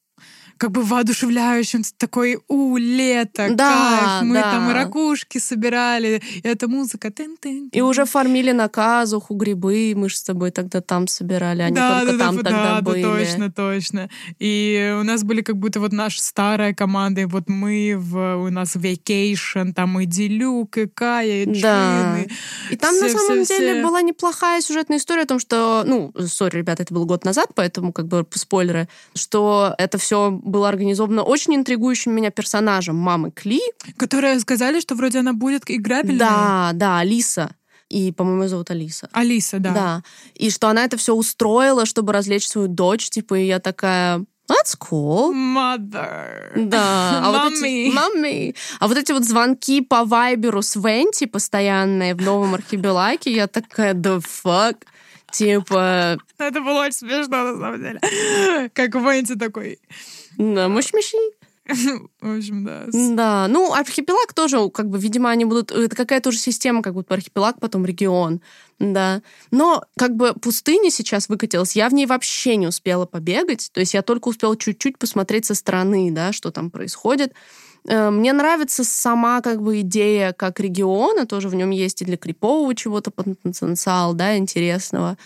как бы воодушевляющим, такой, у, лето, Да, кайф, мы да. там и ракушки собирали, и эта музыка, тын -тын, И уже фармили на казуху, грибы, мы же с тобой тогда там собирали, а не да, только да, там да, тогда да, были. да, точно, точно. И у нас были как будто вот наша старая команда, и вот мы, в, у нас Vacation, там и Делюк, и Кая, и Да. Джин, и И там на все- самом все- деле все. была неплохая сюжетная история о том, что, ну, сори, ребята, это был год назад, поэтому как бы спойлеры, что это все было организовано очень интригующим меня персонажем мамы Кли. Которые сказали, что вроде она будет играбельной. Да, да, Алиса. И, по-моему, зовут Алиса. Алиса, да. Да. И что она это все устроила, чтобы развлечь свою дочь, типа, и я такая, that's cool. Mother. Да, а вот Mommy. эти, мамми. А вот эти вот звонки по Вайберу с Венти постоянные в новом архипелаге, я такая, the fuck? Типа, Это было очень смешно, на самом деле. Как Венти такой. Да, мышь-мыши. [laughs] В общем, да. Да, ну, архипелаг тоже, как бы, видимо, они будут... Это какая-то уже система, как будто архипелаг, потом регион, да. Но, как бы, пустыня сейчас выкатилась, я в ней вообще не успела побегать, то есть я только успела чуть-чуть посмотреть со стороны, да, что там происходит. Э, Мне нравится сама, как бы, идея как региона, тоже в нем есть и для крипового чего-то потенциал, да, интересного.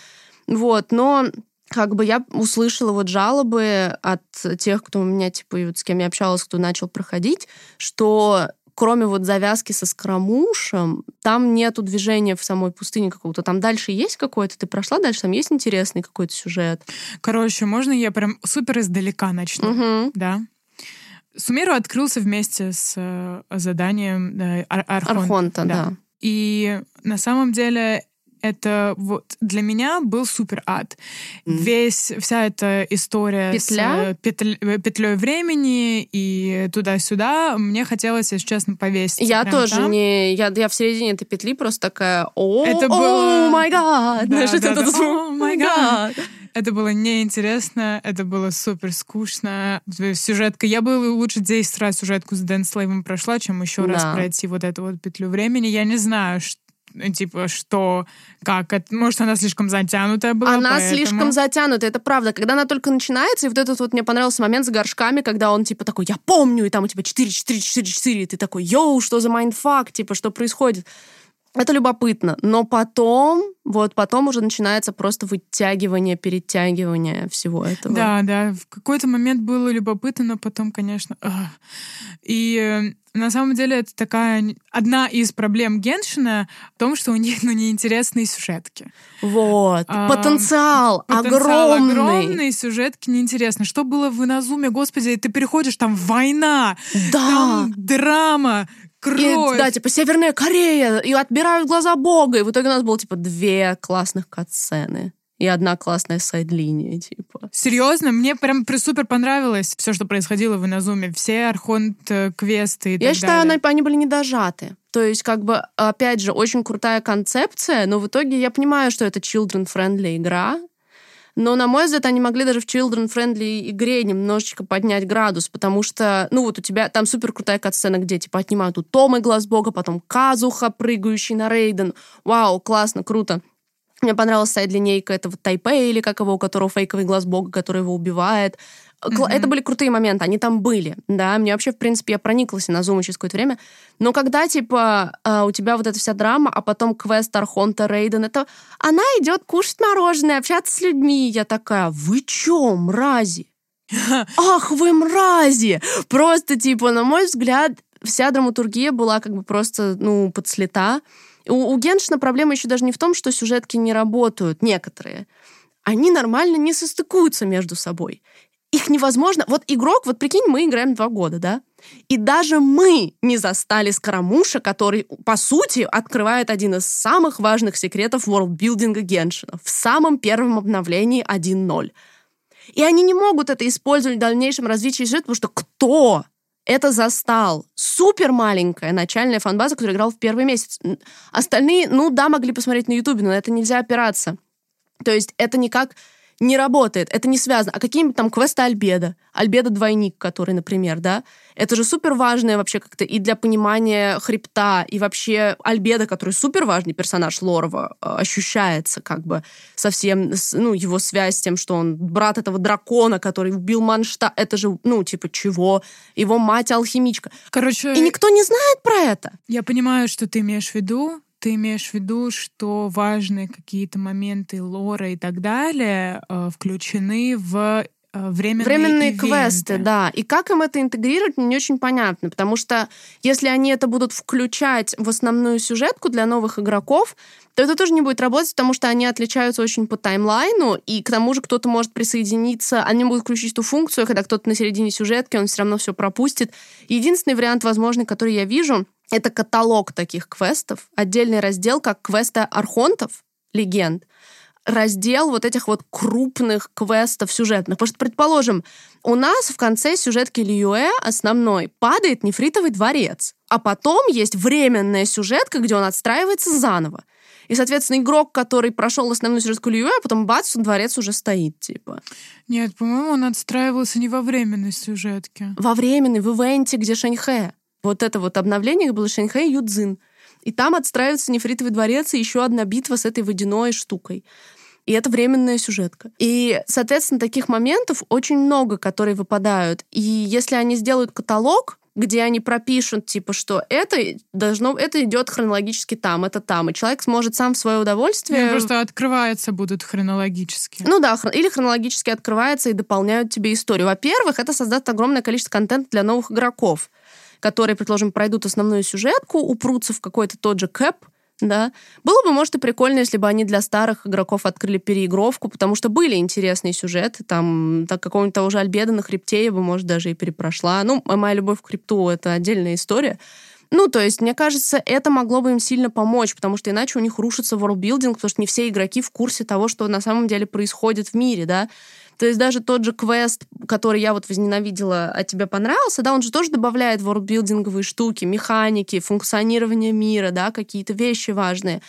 Вот, но как бы я услышала вот жалобы от тех, кто у меня, типа, и вот с кем я общалась, кто начал проходить, что кроме вот завязки со скромушем, там нету движения в самой пустыне какого-то. Там дальше есть какой-то, ты прошла дальше, там есть интересный какой-то сюжет. Короче, можно я прям супер издалека начну? Мгм. Да. Сумеру открылся вместе с э, заданием э, Ар- Архонта. Архонта, да. да. И на самом деле это вот для меня был супер ад. Мгм. Весь, вся эта история Петля? с э, петлей времени и туда-сюда, мне хотелось, если честно, повесить. Я тоже не... Я, я в середине этой петли просто такая... О, Это о, было- май гад! Знаешь, это. О, май гад. Это было неинтересно, это было супер скучно. Сюжетка. Я бы лучше 10 раз сюжетку с Дэн Слейвом прошла, чем еще раз Да. пройти вот эту вот петлю времени. Я не знаю, ш- типа, что, как это. Может, она слишком затянутая была. Она поэтому- слишком затянута, это правда. Когда она только начинается, и вот этот вот мне понравился момент с горшками, когда он типа такой, я помню, и там типа 4, 4, 4, 4, и ты такой, yo, что за mindfuck, типа, что происходит? Это любопытно. Но потом, вот потом уже начинается просто вытягивание, перетягивание всего этого. Да, да. В какой-то момент было любопытно, но потом, конечно... И э, на самом деле это такая одна из проблем Геншина в том, что у них ну, неинтересные сюжетки. Вот. А, потенциал, Потенциал огромный. огромный, сюжетки неинтересно. Что было в Иназуме, господи, ты переходишь, там война, Да. там драма, И, кровь. да, типа Северная Корея, и отбирают глаза Бога. И в итоге у нас было типа две классных катсцены и одна классная сайд-линия, типа. Серьезно, мне прям супер понравилось все, что происходило в Иназуме. Все архонт-квесты и Я так считаю, далее. они, были не дожаты. То есть, как бы, опять же, очень крутая концепция, но в итоге я понимаю, что это children-friendly игра, но, на мой взгляд, они могли даже в children-friendly игре немножечко поднять градус, потому что, ну, вот у тебя там супер крутая катсцена, где, типа, отнимают у Тома глаз бога, потом Казуха, прыгающий на Рейден. Вау, классно, круто. Мне понравилась сайд-линейка этого Тайпея, или как его, у которого фейковый глаз бога, который его убивает. Мгм. Это были крутые моменты, они там были, да. Мне вообще, в принципе, я прониклась на Zoom через какое-то время. Но когда, типа, а, у тебя вот эта вся драма, а потом квест Архонта Рейден, это она идет кушать мороженое, общаться с людьми. Я такая, вы чё, мрази? [laughs] Ах, вы мрази! Просто, типа, на мой взгляд, вся драматургия была как бы просто, ну, подслета. У, у Геншина проблема еще даже не в том, что сюжетки не работают, некоторые. Они нормально не состыкуются между собой. Их невозможно... Вот игрок, вот прикинь, мы играем два года, да? И даже мы не застали Скоромуша, который, по сути, открывает один из самых важных секретов ворлдбилдинга Геншина в самом первом обновлении 1.0. И они не могут это использовать в дальнейшем развитии сюжета, потому что кто это застал? Супер маленькая начальная фанбаза, которая играла в первый месяц. Остальные, ну да, могли посмотреть на Ютубе, но это нельзя опираться. То есть это никак не работает, это не связано. А какие-нибудь там квесты Альбеда, Альбеда-двойник, который, например, да, это же супер важное вообще как-то и для понимания хребта, и вообще Альбеда, который супер важный персонаж Лорова, э, ощущается как бы совсем, ну, его связь с тем, что он брат этого дракона, который убил Маншта, это же, ну, типа, чего? Его мать алхимичка. Короче, И никто не знает про это. я понимаю, что ты имеешь в виду. Ты имеешь в виду, что важные какие-то моменты лора и так далее э, включены в э, временные, Временные ивенты. квесты, да. И как им это интегрировать, мне не очень понятно. Потому что если они это будут включать в основную сюжетку для новых игроков, то это тоже не будет работать, потому что они отличаются очень по таймлайну, и к тому же кто-то может присоединиться, они могут включить ту функцию, когда кто-то на середине сюжетки, он все равно все пропустит. Единственный вариант возможный, который я вижу, это каталог таких квестов, отдельный раздел, как квесты архонтов, легенд, раздел вот этих вот крупных квестов сюжетных. Потому что, предположим, у нас в конце сюжетки Льюэ основной падает нефритовый дворец, а потом есть временная сюжетка, где он отстраивается заново. И, соответственно, игрок, который прошел основную сюжетку Льюэ, а потом бац, дворец уже стоит, типа. Нет, по-моему, он отстраивался не во временной сюжетке. Во временной, в ивенте, где Шэньхэ. Вот это вот обновление было Шэньхэ и Юдзин. И там отстраивается нефритовый дворец и еще одна битва с этой водяной штукой. И это временная сюжетка. И, соответственно, таких моментов очень много, которые выпадают. И если они сделают каталог, где они пропишут, типа, что это должно, это идет хронологически там, это там, и человек сможет сам в свое удовольствие. Они просто открываются будут хронологически. Ну да, или хронологически открывается и дополняют тебе историю. Во-первых, это создаст огромное количество контента для новых игроков, которые, предположим, пройдут основную сюжетку, упрутся в какой-то тот же кэп, да. Было бы, может, и прикольно, если бы они для старых игроков открыли переигровку, потому что были интересные сюжеты, там, так какого-нибудь того же Альбеда на хребте я бы, может, даже и перепрошла. Ну, моя любовь к хребту — это отдельная история. Ну, то есть, мне кажется, это могло бы им сильно помочь, потому что иначе у них рушится ворлдбилдинг, потому что не все игроки в курсе того, что на самом деле происходит в мире, да. То есть даже тот же квест, который я вот возненавидела, а тебе понравился, да, он же тоже добавляет worldbuilding овые штуки, механики, функционирование мира, да, какие-то вещи важные.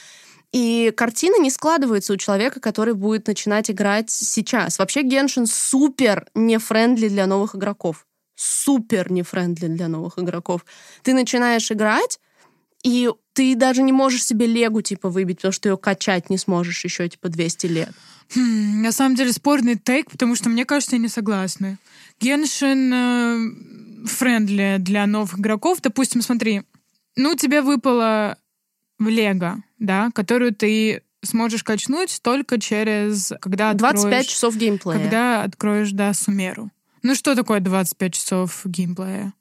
И картина не складывается у человека, который будет начинать играть сейчас. Вообще Геншин супер не friendly для новых игроков. Супер не friendly для новых игроков. Ты начинаешь играть, и ты даже не можешь себе легу, типа, выбить, потому что ее качать не сможешь еще, типа, 200 лет. Хм, на самом деле спорный take, потому что мне кажется, я не согласна. Геншин э, friendly для новых игроков. Допустим, смотри, ну тебе выпала лега, да, которую ты сможешь качнуть только через... Когда 25 откроешь, часов геймплея. Когда откроешь, да, Сумеру. Ну что такое 25 часов геймплея?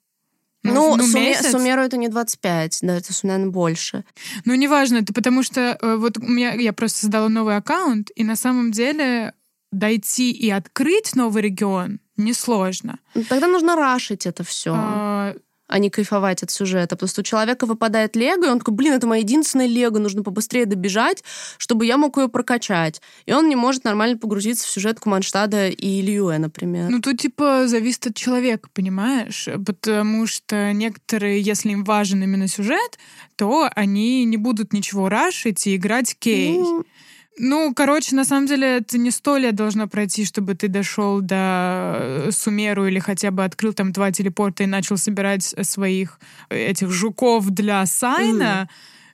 Ну, ну суме, суммеру это не 25, да, это, наверное, больше. Ну, неважно, это потому что э, вот у меня, я просто создала новый аккаунт, и на самом деле дойти и открыть новый регион несложно. Ну, тогда нужно рашить это все. А, а не кайфовать от сюжета. Потому что у человека выпадает лего, и он такой, блин, это моя единственная лего, нужно побыстрее добежать, чтобы я мог ее прокачать. И он не может нормально погрузиться в сюжет Куманштада и Льюэ, например. Ну, тут, типа, зависит от человека, понимаешь? Потому что некоторые, если им важен именно сюжет, то они не будут ничего рашить и играть кей. Ну, ну, короче, на самом деле это не сто лет должно пройти, чтобы ты дошел до э, Сумеру или хотя бы открыл там два телепорта и начал собирать своих э, этих жуков для Сайна.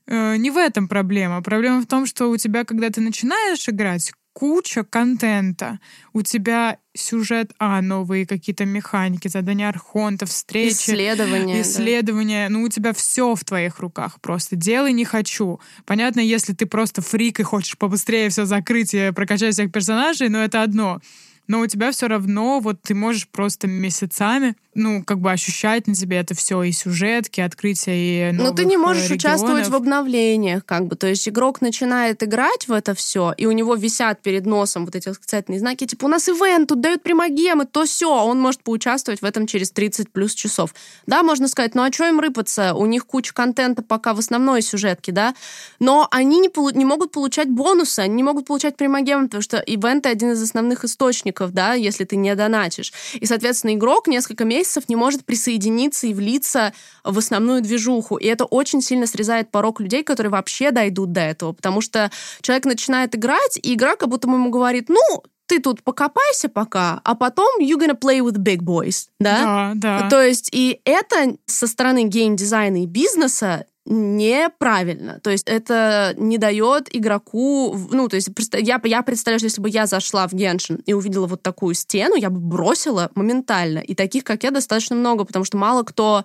Mm. Не в этом проблема. Проблема в том, что у тебя, когда ты начинаешь играть, куча контента. У тебя сюжет А, новые какие-то механики, задания архонтов, встречи. Исследования. Исследования. Да. Ну, у тебя все в твоих руках. Просто делай не хочу. Понятно, если ты просто фрик и хочешь побыстрее все закрыть и прокачать всех персонажей, но это одно но у тебя все равно вот ты можешь просто месяцами, ну, как бы ощущать на себе это все и сюжетки, открытие и Но ты не можешь регионов. участвовать в обновлениях, как бы. То есть игрок начинает играть в это все, и у него висят перед носом вот эти восклицательные знаки, типа, у нас ивент, тут дают примагемы, то все, он может поучаствовать в этом через 30 плюс часов. Да, можно сказать, ну а что им рыпаться? У них куча контента пока в основной сюжетке, да, но они не, полу- не могут получать бонусы, они не могут получать примагемы, потому что ивенты один из основных источников подписчиков, да, если ты не донатишь. И, соответственно, игрок несколько месяцев не может присоединиться и влиться в основную движуху. И это очень сильно срезает порог людей, которые вообще дойдут до этого. Потому что человек начинает играть, и игра как будто ему говорит, ну, ты тут покопайся пока, а потом you gonna play with big boys, да? Да, да. То есть и это со стороны геймдизайна и бизнеса неправильно. То есть это не дает игроку... Ну, то есть я, я представляю, что если бы я зашла в Геншин и увидела вот такую стену, я бы бросила моментально. И таких, как я, достаточно много, потому что мало кто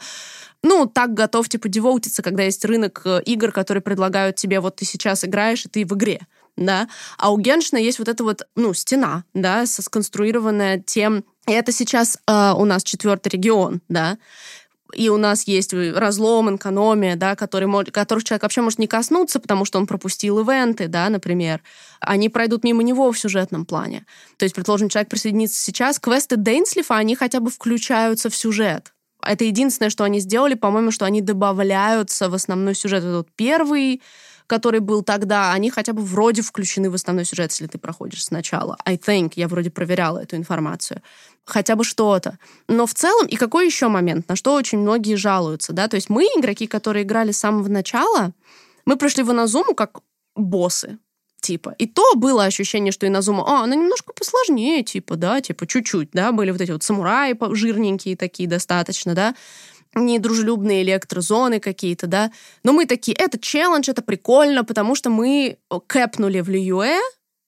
ну, так готов, типа, девоутиться, когда есть рынок э, игр, которые предлагают тебе, вот ты сейчас играешь, и ты в игре, да. А у Геншина есть вот эта вот, ну, стена, да, сконструированная тем... И это сейчас э, у нас четвертый регион, да и у нас есть разлом, экономия, да, который, которых человек вообще может не коснуться, потому что он пропустил ивенты, да, например, они пройдут мимо него в сюжетном плане. То есть, предположим, человек присоединится сейчас, квесты Дейнслифа, они хотя бы включаются в сюжет. Это единственное, что они сделали, по-моему, что они добавляются в основной сюжет. Это вот первый который был тогда, они хотя бы вроде включены в основной сюжет, если ты проходишь сначала. I think, я вроде проверяла эту информацию. Хотя бы что-то. Но в целом, и какой еще момент, на что очень многие жалуются, да, то есть мы, игроки, которые играли с самого начала, мы пришли в Иназуму как боссы, типа. И то было ощущение, что Иназума, а, она немножко посложнее, типа, да, типа, чуть-чуть, да, были вот эти вот самураи жирненькие такие достаточно, да, недружелюбные электрозоны какие-то, да. Но мы такие, это челлендж, это прикольно, потому что мы кэпнули в Льюэ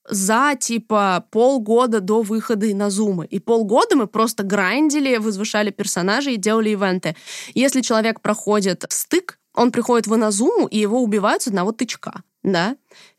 за, типа, полгода до выхода на зумы. И полгода мы просто грандили, возвышали персонажей и делали ивенты. Если человек проходит стык, он приходит в Иназуму, и его убивают с одного тычка, да.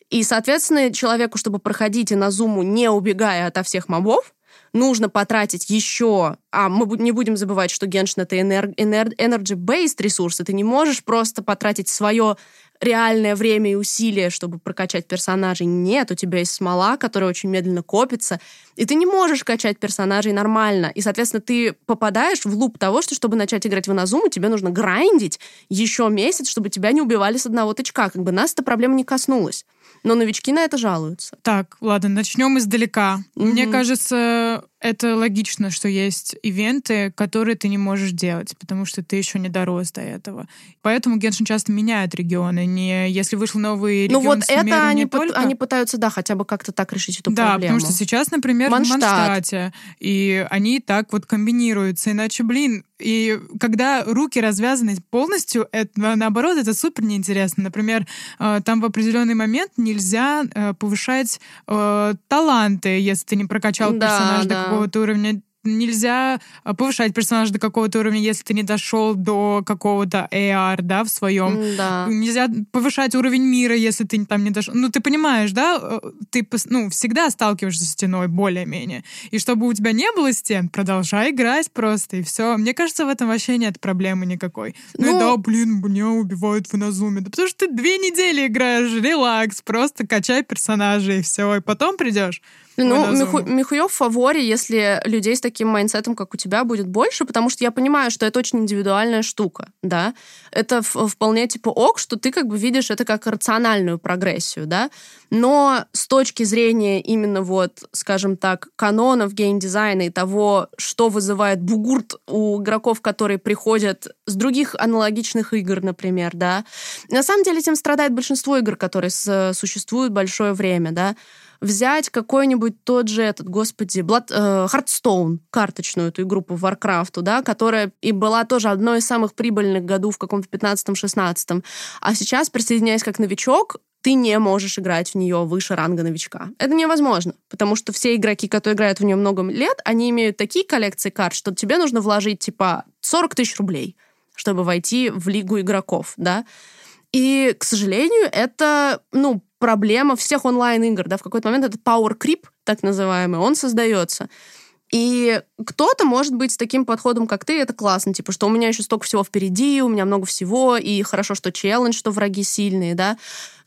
И, соответственно, человеку, чтобы проходить Иназуму, не убегая ото всех мобов, нужно потратить еще... А мы не будем забывать, что Геншин — это energy-based ресурсы. Ты не можешь просто потратить свое реальное время и усилия, чтобы прокачать персонажей. Нет, у тебя есть смола, которая очень медленно копится, и ты не можешь качать персонажей нормально. И, соответственно, ты попадаешь в луп того, что чтобы начать играть в Иназуму, тебе нужно грандить еще месяц, чтобы тебя не убивали с одного тычка. Как бы нас эта проблема не коснулась. Но новички на это жалуются. Так, ладно, начнем издалека. Угу. Мне кажется, это логично, что есть ивенты, которые ты не можешь делать, потому что ты еще не дорос до этого. Поэтому Геншин часто меняет регионы. Не, если вышел новый регион, Ну вот это они, только... они пытаются, да, хотя бы как-то так решить эту да, проблему. Да, потому что сейчас, например, Манштат. в Манштате, и они так вот комбинируются. Иначе, блин, и когда руки развязаны полностью, это, наоборот, это супер неинтересно. Например, э, там в определенный момент нельзя э, повышать э, таланты, если ты не прокачал да, персонажа да. Какого-то уровня нельзя а, повышать персонажа до какого-то уровня, если ты не дошел до какого-то AR, да, в своем. Да. Нельзя повышать уровень мира, если ты там не дошел. Ну, ты понимаешь, да? Э, ты, ну, всегда сталкиваешься с стеной более-менее. И чтобы у тебя не было стен, продолжай играть просто, и все. Мне кажется, в этом вообще нет проблемы никакой. Ну, ну и да, блин, меня убивают в Иназуме. Да потому что ты две недели играешь, релакс, просто качай персонажей, и все. И потом придешь ну, Михо, Михуев в фаворе, если людей с таким mindset ом, как у тебя, будет больше, потому что я понимаю, что это очень индивидуальная штука, да. Это вполне типа ок, что ты как бы видишь это как рациональную прогрессию, да. Но с точки зрения именно вот, скажем так, канонов геймдизайна и того, что вызывает бугурт у игроков, которые приходят с других аналогичных игр, например, да. На самом деле этим страдает большинство игр, которые существуют большое время, да взять какой-нибудь тот же этот, господи, Blood, э, Hearthstone, карточную эту игру по Warcraft, да, которая и была тоже одной из самых прибыльных году в каком-то 15-16. А сейчас, присоединяясь как новичок, ты не можешь играть в нее выше ранга новичка. Это невозможно, потому что все игроки, которые играют в нее много лет, они имеют такие коллекции карт, что тебе нужно вложить типа 40 тысяч рублей, чтобы войти в лигу игроков, да. И, к сожалению, это, ну, проблема всех онлайн-игр, да, в какой-то момент этот power creep, так называемый, он создается. И кто-то может быть с таким подходом, как ты, это классно, типа, что у меня еще столько всего впереди, у меня много всего, и хорошо, что челлендж, что враги сильные, да.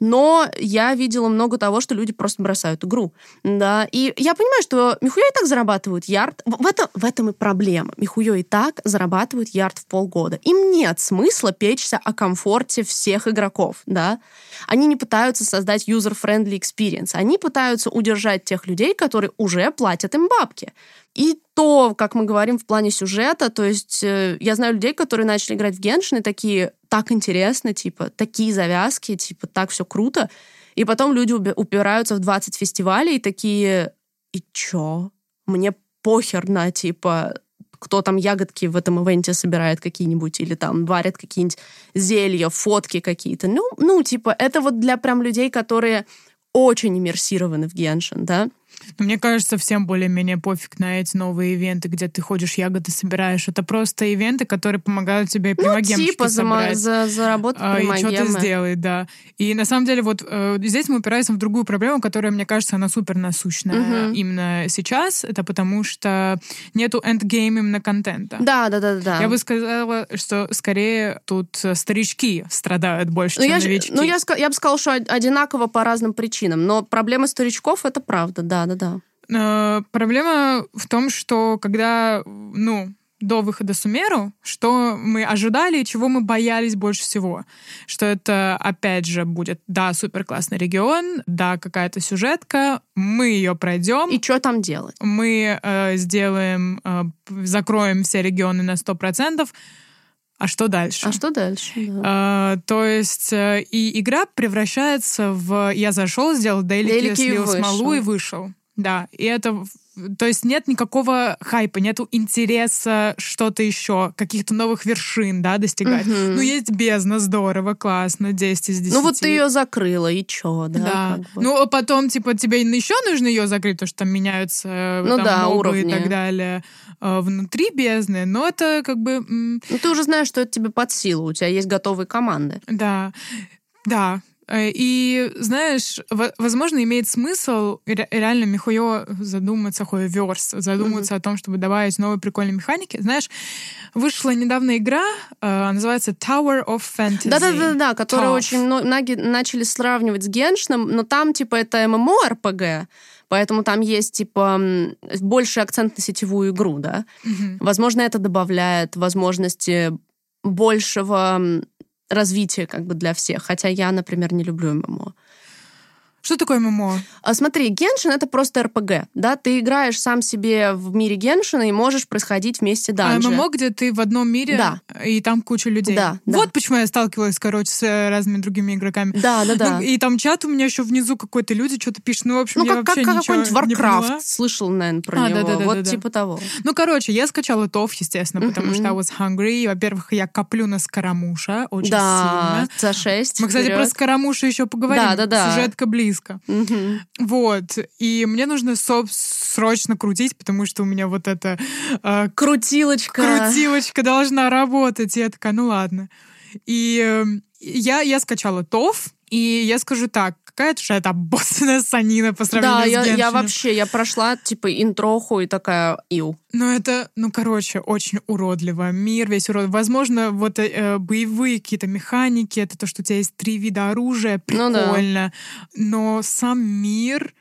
Но я видела много того, что люди просто бросают игру, да. И я понимаю, что Михуё и так зарабатывают ярд. В, этом, в этом и проблема. Михуё и так зарабатывают ярд в полгода. Им нет смысла печься о комфорте всех игроков, да. Они не пытаются создать user-friendly experience. Они пытаются удержать тех людей, которые уже платят им бабки. И то, как мы говорим в плане сюжета, то есть э, я знаю людей, которые начали играть в Геншин и такие, так интересно, типа, такие завязки, типа, так все круто. И потом люди упираются в 20 фестивалей и такие, и чё? Мне похер на, типа, кто там ягодки в этом ивенте собирает какие-нибудь, или там варят какие-нибудь зелья, фотки какие-то. Ну, ну, типа, это вот для прям людей, которые очень иммерсированы в Геншин, да. Мне кажется, всем более-менее пофиг на эти новые ивенты, где ты ходишь, ягоды собираешь. Это просто ивенты, которые помогают тебе ну, типа собрать. За, заработать а, И что-то сделать, да. И на самом деле вот э, здесь мы упираемся в другую проблему, которая, мне кажется, она супер насущная угу. именно сейчас. Это потому что нету эндгейм именно контента. Да, да, да, да. Я бы сказала, что скорее тут старички страдают больше, ну, чем я, новички. Ну, я, я бы сказала, что одинаково по разным причинам. Но проблема старичков — это правда, да, да, да. Э, проблема в том, что когда, ну, до выхода Сумеру, что мы ожидали и чего мы боялись больше всего. Что это, опять же, будет, да, супер классный регион, да, какая-то сюжетка, мы ее пройдем. И что там делать? Мы э, сделаем, э, закроем все регионы на 100%. А что дальше? А что дальше? Да. А, то есть э, и игра превращается в... Я зашел, сделал дейлики, слил смолу и вышел. Да, и это то есть нет никакого хайпа, нету интереса что-то еще, каких-то новых вершин, да, достигать. Угу. Ну, есть бездна, здорово, классно, 10 из 10. Ну, вот ты ее закрыла, и чё, да? Да. Как бы. Ну, а потом, типа, тебе еще нужно ее закрыть, потому что там меняются э, ну, там, да, уровни. и так далее э, внутри бездны, но это как бы... Ну, ты уже знаешь, что это тебе под силу, у тебя есть готовые команды. Да, да, и, знаешь, возможно, имеет смысл реально Михуё задуматься, верс, задуматься mm-hmm. о том, чтобы добавить новые прикольные механики. Знаешь, вышла недавно игра, э, называется Tower of Fantasy. Да-да-да, которую очень многие начали сравнивать с Геншином, но там, типа, это MMORPG, Поэтому там есть, типа, больше акцент на сетевую игру, да. Mm-hmm. Возможно, это добавляет возможности большего развитие как бы для всех. Хотя я, например, не люблю ММО. Что такое ММО? А, смотри, Геншин — это просто РПГ, да? Ты играешь сам себе в мире Геншина и можешь происходить вместе данжи. А ММО, где ты в одном мире, да. и там куча людей. Да, Вот да. почему я сталкивалась, короче, с э, разными другими игроками. Да, да, да. Ну, и там чат у меня еще внизу какой-то люди что-то пишут. Ну, в общем, ну, я как, вообще как ничего какой-нибудь не Warcraft. Слышал, наверное, про а, него. Да, да, да, вот да, да. типа того. Ну, короче, я скачала ТОВ, естественно, потому что I was hungry. Во-первых, я коплю на Скоромуша очень да, сильно. за 6 Мы, кстати, вперед. про Скоромуша еще поговорим. Да, да, да. Сюжетка близко близко. Мгм. Вот. И мне нужно соб- срочно крутить, потому что у меня вот эта э, Крутилочка. крутилочка должна работать. И я такая, ну ладно. И э, я, я скачала ТОВ, и я скажу так, какая-то же это обоссанная санина по сравнению Да, с я, я Геншином. вообще, я прошла, типа, интроху и такая, ил. Ну, это, ну, короче, очень уродливо. Мир весь урод. Возможно, вот э, боевые какие-то механики, это то, что у тебя есть три вида оружия, Ну да. прикольно. Но сам мир...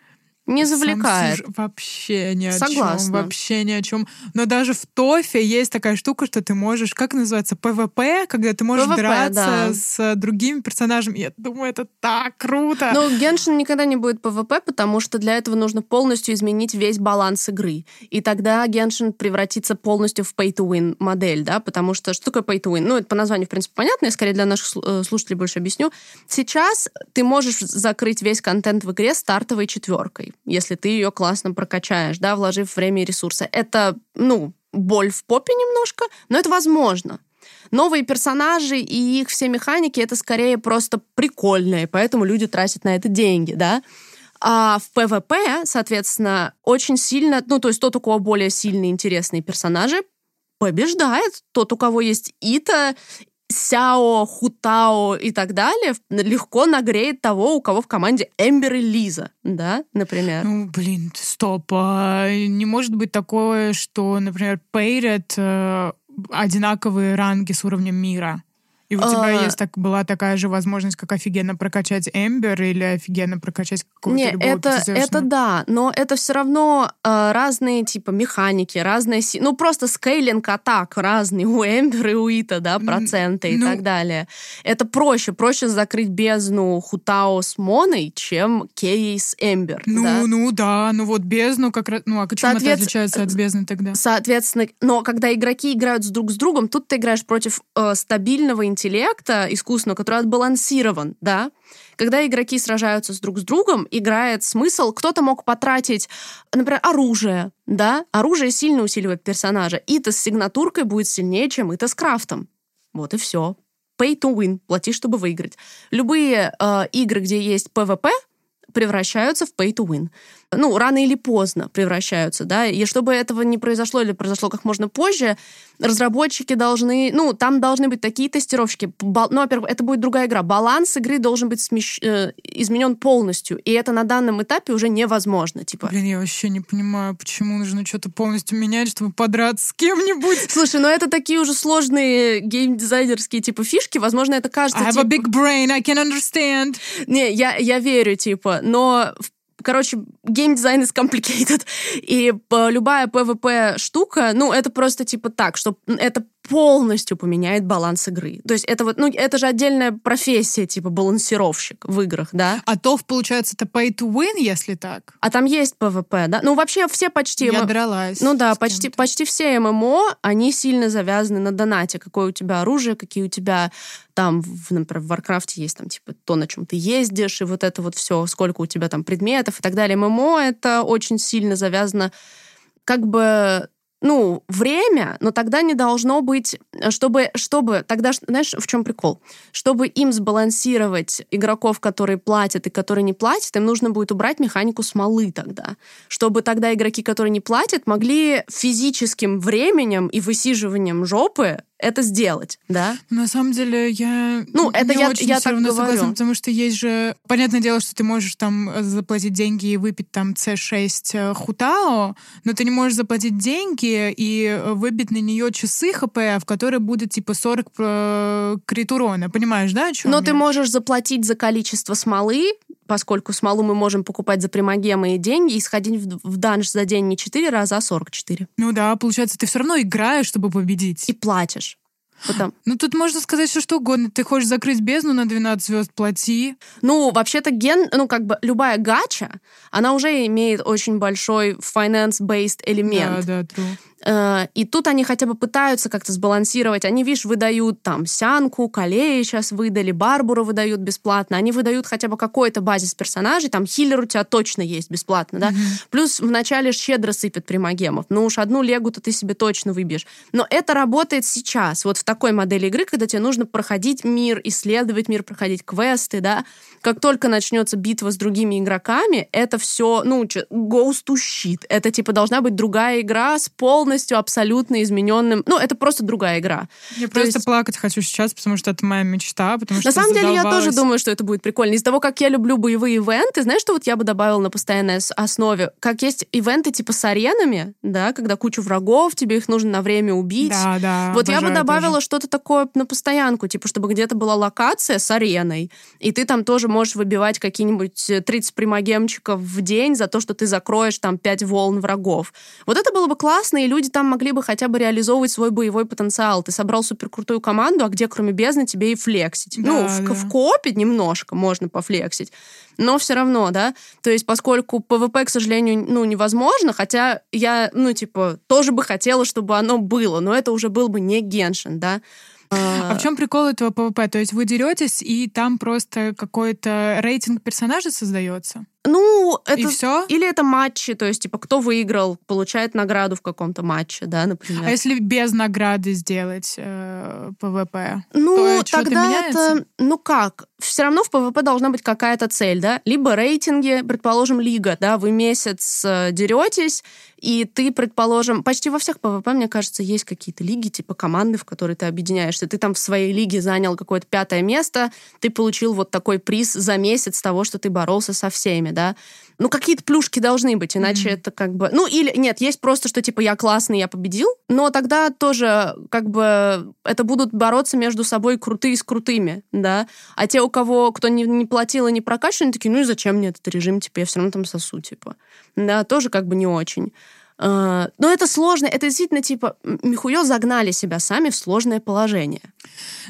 Не сам завлекает. сюжет вообще ни о Согласна. чем. Вообще ни о чем. Но даже в ТОФе есть такая штука, что ты можешь, как называется, PvP, когда ты можешь PvP, драться да. с другими персонажами. Я думаю, это так круто. Но Геншин никогда не будет PvP, потому что для этого нужно полностью изменить весь баланс игры. И тогда Геншин превратится полностью в pay-to-win модель, да, потому что что такое pay-to-win? Ну, это по названию, в принципе, понятно, я скорее для наших э, слушателей больше объясню. Сейчас ты можешь закрыть весь контент в игре стартовой четверкой, если ты ее классно прокачаешь, да, вложив время и ресурсы. Это, ну, боль в попе немножко, но это возможно. Новые персонажи и их все механики это скорее просто прикольные, поэтому люди тратят на это деньги, да. А в PvP, соответственно, очень сильно, ну, то есть тот, у кого более сильные интересные персонажи, побеждает. Тот, у кого есть Итто, Сяо, Хутао и так далее, легко нагреет того, у кого в команде Эмбер и Лиза, да, например. Ну, блин, стоп. а не может быть такое, что, например, пейрят э, одинаковые ранги с уровнем мира. И у тебя А. есть так, была такая же возможность, как офигенно прокачать Эмбер или офигенно прокачать какого-то Не, любого это, это да, но это все равно э, разные типа механики, разные... Ну, просто скейлинг атак разный у Эмбер и у Ита, да, проценты и ну- так далее. Это проще. Проще закрыть бездну Хутао с Моной, чем Кей с Эмбер, Ну, да. ну да, ну вот бездну как раз... Ну, а чем это Соответственно, отличается от бездны тогда? Соответственно, но когда игроки играют с друг с другом, тут ты играешь против э, стабильного интеллекта искусственного, который отбалансирован, да. Когда игроки сражаются с друг с другом, играет смысл. Кто-то мог потратить, например, оружие, да. Оружие сильно усиливает персонажа. Ита с сигнатуркой будет сильнее, чем Ита с крафтом. Вот и все. Pay to win. Плати, чтобы выиграть. Любые э, игры, где есть PvP, превращаются в pay to win. Ну, рано или поздно превращаются, да, и чтобы этого не произошло или произошло как можно позже, разработчики должны, ну, там должны быть такие тестировщики, ну, во-первых, это будет другая игра, баланс игры должен быть смещ- э, изменен полностью, и это на данном этапе уже невозможно, типа. Блин, я вообще не понимаю, почему нужно что-то полностью менять, чтобы подраться с кем-нибудь. Слушай, ну это такие уже сложные геймдизайнерские типа фишки, возможно, это кажется... I have типа- a big brain, I can understand. Не, я, я верю, типа, но в- Короче, геймдизайн is complicated. [laughs] И э, любая PvP-штука, ну, это просто типа так, что это полностью поменяет баланс игры. То есть это вот, ну, это же отдельная профессия, типа балансировщик в играх, да? А то, получается, это pay to win, если так. А там есть PvP, да? Ну, вообще все почти... Я дралась. Ну да, почти, кем-то. почти все ММО, они сильно завязаны на донате. Какое у тебя оружие, какие у тебя там, в, например, в Варкрафте есть там типа то, на чем ты ездишь, и вот это вот все, сколько у тебя там предметов и так далее. MMO это очень сильно завязано как бы ну, время, но тогда не должно быть, чтобы, чтобы тогда, знаешь, в чем прикол? Чтобы им сбалансировать игроков, которые платят и которые не платят, им нужно будет убрать механику смолы тогда. Чтобы тогда игроки, которые не платят, могли физическим временем и высиживанием жопы это сделать, да? На самом деле, я Ну, это я- очень я всё так равно говорю. согласна, потому что есть же... Понятное дело, что ты можешь там э, заплатить деньги и выпить там C6 э, хутао, но ты не можешь заплатить деньги и э, выбить на нее часы ХП, в которые будет типа 40 э, крит урона. Понимаешь, да, о чем Но ты можешь заплатить за количество смолы, поскольку смолу мы можем покупать за примагемы и деньги, и сходить в, в данж за день не 4 раза, а 44. Ну да, получается, ты все равно играешь, чтобы победить. И платишь. Потом. Ну тут можно сказать все что угодно. Ты хочешь закрыть бездну на 12 звезд, плати. Ну, вообще-то ген, ну, как бы любая гача, она уже имеет очень большой finance-based элемент. Да, да, true. Э, и тут они хотя бы пытаются как-то сбалансировать. Они, видишь, выдают там Сянку, Калея сейчас выдали, Барбуру выдают бесплатно. Они выдают хотя бы какой-то базис персонажей. Там Хиллер у тебя точно есть бесплатно, да? Mm-hmm. Плюс вначале щедро сыпят примагемов. Ну уж одну легу-то ты себе точно выбьешь. Но это работает сейчас, вот в такой модели игры, когда тебе нужно проходить мир, исследовать мир, проходить квесты, да? Как только начнется битва с другими игроками, это все, ну, ghost to shit. Это, типа, должна быть другая игра с полностью абсолютно измененным... Ну, это просто другая игра. Я То просто есть... плакать хочу сейчас, потому что это моя мечта, потому что На самом деле, я тоже думаю, что это будет прикольно. Из того, как я люблю боевые ивенты, знаешь, что вот я бы добавила на постоянной основе? Как есть ивенты типа с аренами, да, когда кучу врагов, тебе их нужно на время убить. Да, да. Вот я бы добавила что-то такое на постоянку, типа, чтобы где-то была локация с ареной, и ты там тоже можешь выбивать какие-нибудь 30 э, примогемчиков в день за то, что ты закроешь там 5 волн врагов. Вот это было бы классно, и люди там могли бы хотя бы реализовывать свой боевой потенциал. Ты собрал суперкрутую команду, а где кроме бездны тебе ей флексить? Да, ну, в, да. в коопе немножко можно пофлексить, но все равно, да. То есть, поскольку PvP, к сожалению, ну, невозможно, хотя я, ну, типа, тоже бы хотела, чтобы оно было, но это уже был бы не Геншин, да. А, а в чем прикол этого PvP? То есть вы деретесь, и там просто какой-то рейтинг персонажа создается? Ну, это... И все? Или это матчи, то есть, типа, кто выиграл, получает награду в каком-то матче, да, например. А если без награды сделать э, PvP? Ну, то тогда меняется? это... Ну как? Все равно в PvP должна быть какая-то цель, да? Либо рейтинги, предположим, лига, да, вы месяц э, деретесь, и ты, предположим, почти во всех PvP, мне кажется, есть какие-то лиги, типа команды, в которые ты объединяешься. Ты там в своей лиге занял какое-то пятое место, ты получил вот такой приз за месяц того, что ты боролся со всеми да, ну, какие-то плюшки должны быть, иначе mm-hmm. это как бы... Ну, или нет, есть просто, что типа я классный, я победил, но тогда тоже как бы это будут бороться между собой крутые с крутыми, да, а те, у кого, кто не, не платил и не прокачан, такие, ну и зачем мне этот режим, типа, я все равно там сосу, типа, да, тоже как бы не очень. А, но это сложно, это действительно типа Михуё загнали себя сами в сложное положение.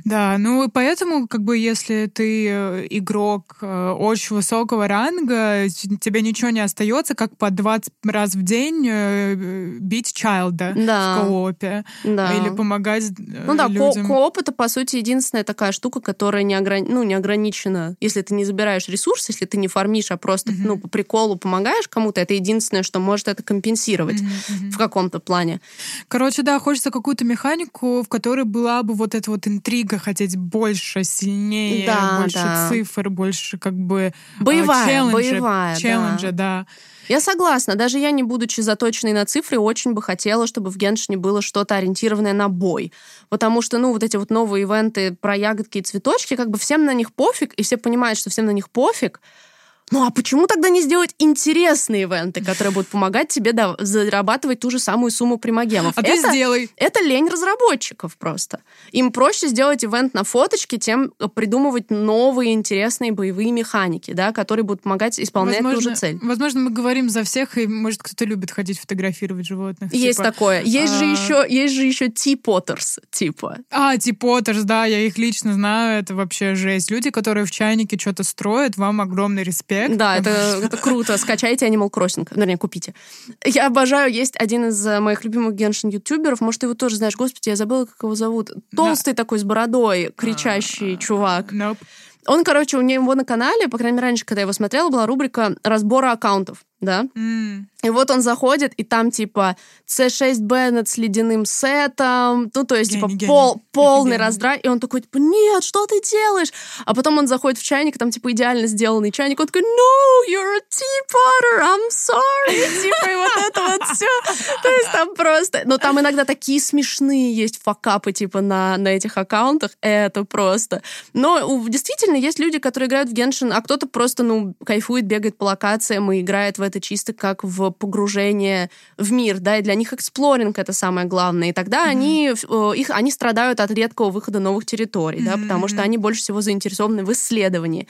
Да, ну поэтому, как бы, если ты э, игрок э, очень высокого ранга, тебе ничего не остается, как по 20 раз в день э, бить чайлда да. в коопе. Да. Или помогать Ну да, людям. Ко кооп это, по сути, единственная такая штука, которая не, ограни... ну, не ограничена. Если ты не забираешь ресурс, если ты не фармишь, а просто, mm-hmm. ну, по приколу помогаешь кому-то, это единственное, что может это компенсировать mm-hmm. в каком-то плане. Короче, да, хочется какую-то механику, в которой была бы вот эта вот интрига, хотеть больше, сильнее, да, больше да. цифр, больше как бы а, боевая, челленджа, боевая, челленджа, да. да. Я согласна. Даже я, не будучи заточенной на цифры, очень бы хотела, чтобы в Геншине было что-то ориентированное на бой. Потому что, ну, вот эти вот новые ивенты про ягодки и цветочки, как бы всем на них пофиг, и все понимают, что всем на них пофиг, ну а почему тогда не сделать интересные ивенты, которые будут помогать тебе да, зарабатывать ту же самую сумму примагемов? А это, ты сделай. Это лень разработчиков просто. Им проще сделать ивент на фоточке, тем придумывать новые интересные боевые механики, да, которые будут помогать исполнять возможно, ту же цель. Возможно, мы говорим за всех, и может кто-то любит ходить фотографировать животных. Есть типа, такое. Есть а... же еще, есть же еще Ти Поттерс, типа. А, Ти Поттерс, да, я их лично знаю, это вообще жесть. Люди, которые в чайнике что-то строят, вам огромный респект проект. Да, это, [laughs] это круто. Скачайте Animal Crossing. Вернее, купите. Я обожаю. Есть один из э, моих любимых геншин-ютуберов. Может, ты его тоже знаешь. Господи, я забыла, как его зовут. Толстый такой с бородой, кричащий чувак. Nope. Он, короче, у него на канале, по крайней мере, раньше, когда я его смотрела, была рубрика разбора аккаунтов да? Mm. И вот он заходит, и там типа C6 Беннет с ледяным сетом, ну то есть гений, типа пол, полный гений. раздрай, и он такой типа нет, что ты делаешь? А потом он заходит в чайник, там типа идеально сделанный чайник, он такой no, you're a teapotter, I'm sorry, типа и вот это вот все. То есть там просто, но там иногда такие смешные есть факапы типа на на этих аккаунтах, это просто. Но действительно есть люди, которые играют в Геншин, а кто-то просто ну кайфует, бегает по локациям и играет в это чисто как в погружение в мир, да, и для них эксплоринг это самое главное. И тогда mm-hmm. они, э, их, они страдают от редкого выхода новых территорий, mm-hmm. да, потому что они больше всего заинтересованы в исследовании.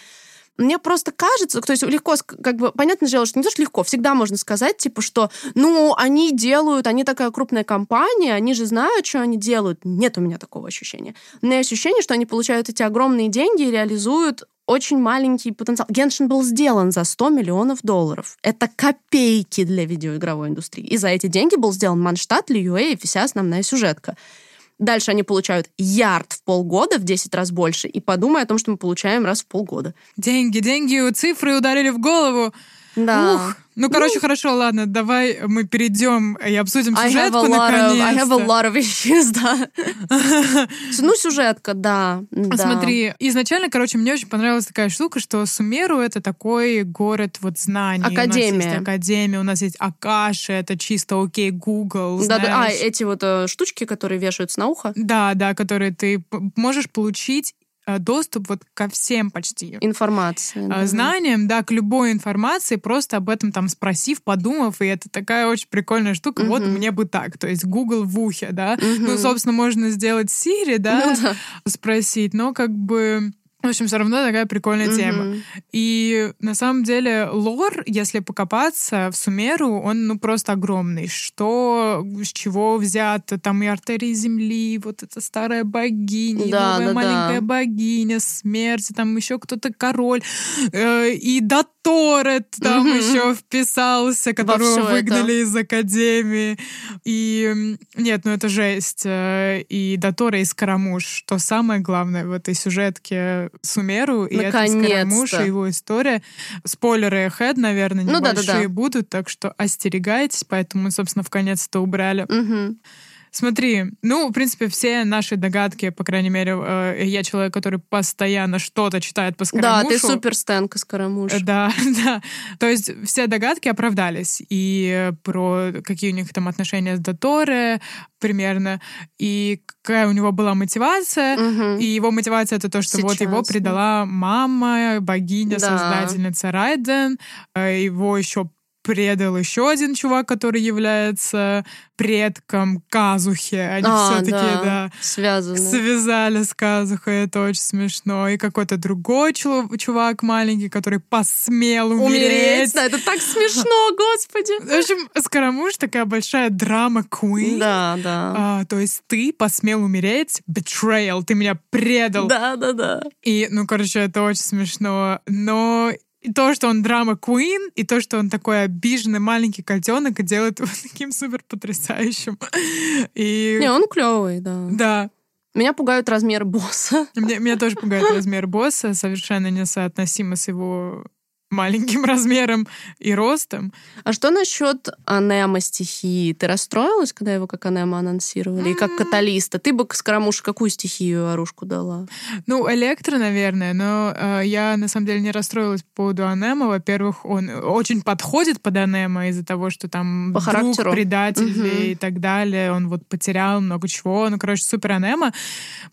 Мне просто кажется, то есть легко, как бы, понятное дело, что не то, что легко, всегда можно сказать, типа, что, ну, они делают, они такая крупная компания, они же знают, что они делают. Нет у меня такого ощущения. У меня ощущение, что они получают эти огромные деньги и реализуют очень маленький потенциал. Геншин был сделан за 100 миллионов долларов. Это копейки для видеоигровой индустрии. И за эти деньги был сделан Манштат, Льюэ и вся основная сюжетка. Дальше они получают ярд в полгода, в 10 раз больше, и подумай о том, что мы получаем раз в полгода. Деньги, деньги, цифры ударили в голову. Да. Ух. Ну, короче, ну, хорошо, ладно, давай мы перейдем и обсудим сюжетку наконец I have a lot of issues, [laughs] да. [laughs] ну, сюжетка, да, да. Смотри, изначально, короче, мне очень понравилась такая штука, что Сумеру — это такой город вот знаний. Академия. У нас есть академия, у нас есть Акаши, это чисто окей, Google, Да, да, а, эти вот э, штучки, которые вешаются на ухо? Да, да, которые ты можешь получить доступ вот ко всем почти информации, э, да. знаниям, да, к любой информации, просто об этом там спросив, подумав, и это такая очень прикольная штука. Угу. Вот мне бы так, то есть Google в ухе, да. Угу. Ну, собственно, можно сделать Siri, [laughs] да, ну, да, спросить, но как бы в общем, все равно такая прикольная mm-hmm. тема. И на самом деле лор, если покопаться в Сумеру, он ну просто огромный. Что, с чего взято, там и артерии земли, вот эта старая богиня, да, новая да, маленькая да. богиня, смерть, там еще кто-то король, э, и Доторет там mm-hmm. еще вписался, которого выгнали это. из академии. И нет, ну это жесть. Э, и Дотора и Скоромуш, что самое главное в этой сюжетке Сумеру, и это Скоромуш, и его история. Спойлеры ahead, наверное, небольшие ну, да, да, да. будут, так что остерегайтесь, поэтому мы, собственно, в конец-то убрали. Угу. Смотри, ну, в принципе, все наши догадки, по крайней мере, э, я человек, который постоянно что-то читает по Скоромушу. Да, ты супер Стэнка Скоромуш. Да, [laughs] да. То есть все догадки оправдались. И про какие у них там отношения с Доторе примерно, и какая у него была мотивация. Угу. И его мотивация это то, что Сейчас, вот его предала мама, богиня, да. создательница Райден. Э, его еще предал еще один чувак, который является предком Казухи. Они а, все-таки, да, да, связаны. связали с Казухой, это очень смешно. И какой-то другой чувак маленький, который посмел умереть. Умереть, да, это так смешно, [laughs] господи. В общем, Скоромуш такая большая драма Queen. Да, да. А, то есть ты посмел умереть, betrayal, ты меня предал. Да, да, да. И, ну, короче, это очень смешно. Но и то, что он драма Куин, и то, что он такой обиженный маленький котенок и делает его [laughs] таким супер потрясающим. И... Не, он клевый, да. Да. Меня пугают размеры босса. Меня, меня тоже пугает размер босса, совершенно несоотносимо с его маленьким [laughs] размером и ростом. А что насчет анема стихии? Ты расстроилась, когда его как анема анонсировали? И как каталиста? Ты бы Скоромуш какую стихию оружку дала? Ну, электро, наверное, но э, я на самом деле не расстроилась по поводу анема. Во-первых, он очень подходит под анема из-за того, что там по друг характеру. предатель угу. и так далее. Он вот потерял много чего. Ну, короче, супер анема.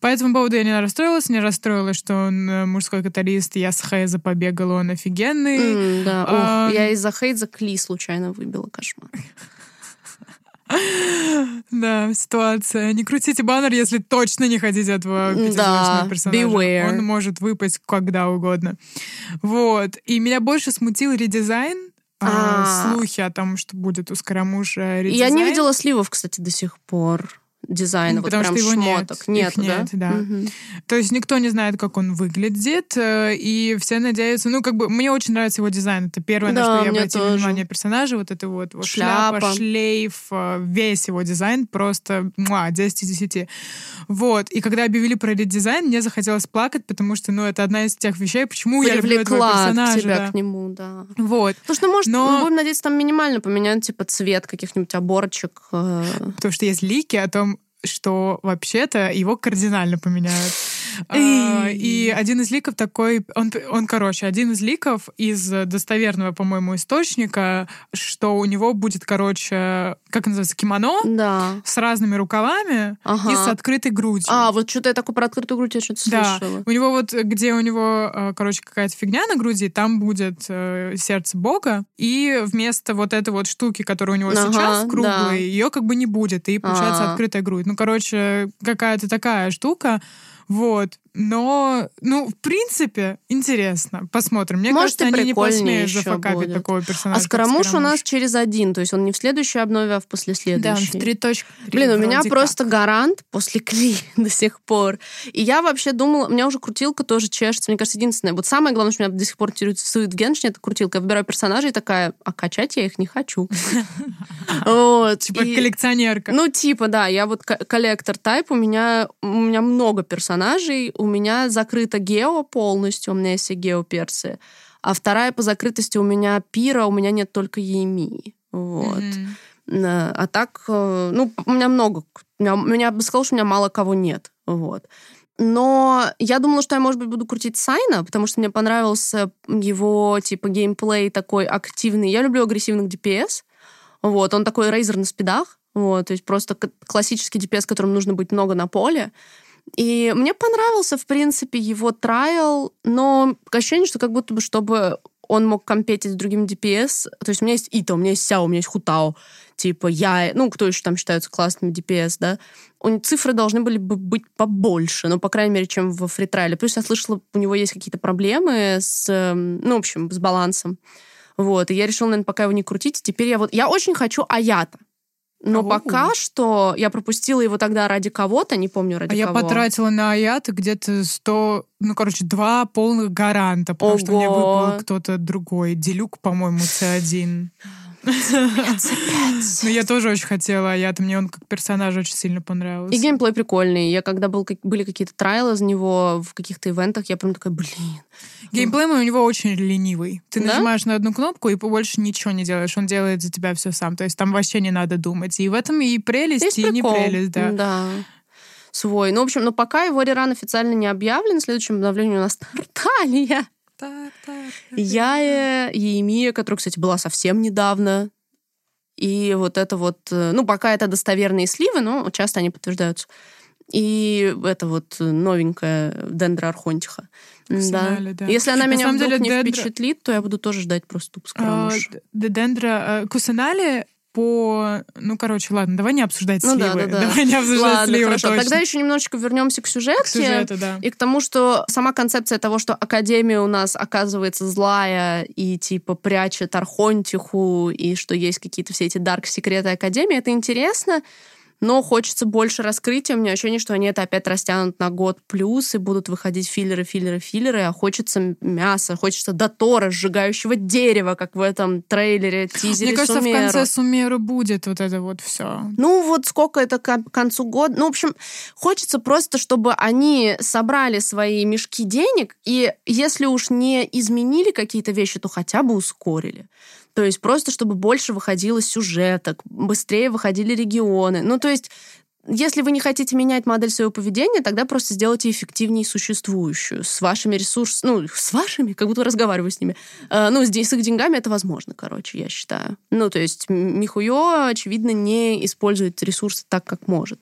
По этому поводу я не расстроилась. Не расстроилась, что он э, мужской каталист. Я с Хейза побегала, он офигенный Mm, да. А... Ох, я из-за хейт Кли случайно выбила кошмар. Да, ситуация. Не крутите баннер, если точно не хотите этого да, персонажа. Beware. Он может выпасть когда угодно. Вот. И меня больше смутил редизайн, а, а. слухи о том, что будет у Скарамуша редизайн. Я не видела сливов, кстати, до сих пор дизайна, ну, вот потому прям что его шмоток. Нет, нет, да? да. Угу. То есть никто не знает, как он выглядит, э, и все надеются... Ну, как бы, мне очень нравится его дизайн. Это первое, да, на что я обратила тоже. внимание персонажа. Вот это вот, вот шляпа. шляпа, шлейф, э, весь его дизайн просто муа, 10 из 10. Вот. И когда объявили про редизайн, мне захотелось плакать, потому что, ну, это одна из тех вещей, почему я люблю этого персонажа. тебя да. к нему, да. Вот. Потому что, может, Но... будем надеяться, там минимально поменять, типа, цвет каких-нибудь оборочек. Э. Потому что есть лики о том, что вообще-то его кардинально поменяют. А, и один из ликов такой, он, он, короче, один из ликов из достоверного, по-моему, источника, что у него будет, короче, как называется, кимоно да. с разными рукавами ага. и с открытой грудью. А, вот что-то я такое про открытую грудь я что-то да. слышала. У него вот, где у него, э, короче, какая-то фигня на груди, там будет э, сердце Бога, и вместо вот этой вот штуки, которая у него ага, сейчас круглой, да. ее как бы не будет, и получается а. открытая грудь. Ну, короче, какая-то такая штука. Вот. Но, ну, в принципе, интересно. Посмотрим. Мне Может, кажется, они не посмеют зафакапить такого персонажа. А Скоромуш у нас через один, то есть он не в следующей обнове, а в Да, послеследующей. в 3.3 Блин, у меня просто гарант после Кли [laughs] до сих пор. И я вообще думала, у меня уже крутилка тоже чешется. Мне кажется, единственное, вот самое главное, что меня до сих пор интересует в Геншине, это крутилка. Я выбираю персонажей и такая, а качать я их не хочу. [laughs] Вот. Типа коллекционерка. Ну, типа, да, я вот ко- коллектор тайп, у меня, у меня много персонажей, у меня закрыто гео полностью, у меня есть все геоперсы, а вторая по закрытости у меня пира, у меня нет только Еемии. Вот. Э, А так, э, ну, у меня много. У меня, меня бы сказала, что у меня мало кого нет. Вот. Но я думала, что я, может быть, буду крутить Сайна, потому что мне понравился его, типа, геймплей такой активный. Я люблю агрессивных DPS. Вот, он такой рейзер на спидах. Вот, то есть просто классический DPS, которым нужно быть много на поле. И мне понравился, в принципе, его трайл, но ощущение, что как будто бы, чтобы он мог компетить с другим DPS. То есть у меня есть Ита, у меня есть Сяо, у меня есть Хутао. Типа я, ну, кто еще там считаются классными DPS, да? У цифры должны были бы быть побольше, ну, по крайней мере, чем во фритрайле. Плюс я слышала, у него есть какие-то проблемы с, эм, ну, в общем, с балансом. Вот, и я решила, наверное, пока его не крутить. Теперь я вот... Я очень хочу Аята. Но Оу. пока что я пропустила его тогда ради кого-то, не помню ради А я кого. потратила на Аята где-то 100, ну, короче, два полных гаранта, потому что мне Ого. выпал кто-то другой. Делюк, по-моему, C1. [laughs] Ну, я тоже очень хотела Аята, мне он как персонаж очень сильно понравился. И геймплей прикольный. Я когда был, были какие-то трайлы из него в каких-то ивентах, я прям такая, блин. Геймплей у него очень ленивый. Ты Да? нажимаешь на одну кнопку и больше ничего не делаешь. Он делает за тебя все сам. То есть там вообще не надо думать. И в этом и прелесть, Есть и не прикол. прелесть, да. Да. Свой. Ну, в общем, но пока его реран официально не объявлен, в следующем обновлении у нас [laughs] Тарталия. Я и Емия, которая, кстати, была совсем недавно. И вот это вот... э, Ну, пока это достоверные сливы, но часто они подтверждаются. И это вот новенькая Дендра Архонтиха. Да. Да. Если она На меня вдруг деле не Дендра- впечатлит, то я буду тоже ждать просто туп скоромуш. Д- Дендра... э, Кусанале по... Ну, короче, ладно, давай не обсуждать Ну да, да, да. Давай не обсуждать Ладно, сливы хорошо. точно. Тогда еще немножечко вернемся к сюжетке. К сюжету, да. И к тому, что сама концепция того, что Академия у нас оказывается злая и типа прячет Архонтиху, и что есть какие-то все эти дарк-секреты Академии, это интересно, но хочется больше раскрытия. У меня ощущение, что они это опять растянут на год плюс, и будут выходить филлеры, филлеры, филлеры, а хочется мяса, хочется дотора, сжигающего дерева, как в этом трейлере, тизере Мне кажется, Сумеру. в конце Сумеру будет вот это вот все. Ну, вот сколько это к концу года. Ну, в общем, хочется просто, чтобы они собрали свои мешки денег, и если уж не изменили какие-то вещи, то хотя бы ускорили. То есть просто, чтобы больше выходило сюжеток, быстрее выходили регионы. Ну, то есть если вы не хотите менять модель своего поведения, тогда просто сделайте эффективнее существующую. С вашими ресурсами, ну, с вашими, как будто разговариваю с ними. Э, ну, здесь с их деньгами это возможно, короче, я считаю. Ну, то есть Михуё, очевидно, не использует ресурсы так, как может.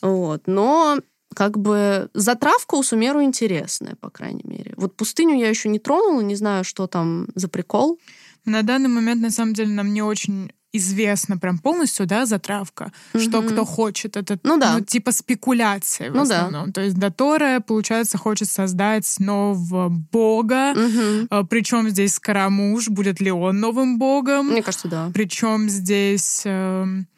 Вот. Но как бы затравка у Сумеру интересная, по крайней мере. Вот пустыню я еще не тронула, не знаю, что там за прикол. На данный момент, на самом деле, нам не очень известно прям полностью, да, затравка, что Мгм. кто хочет. Это, Ну да. типа спекуляция в Ну да. основном. То есть Дотора, получается, хочет создать нового бога, Мгм. причем здесь Скоромуш, будет ли он новым богом. Мне кажется, да. Причем здесь эм,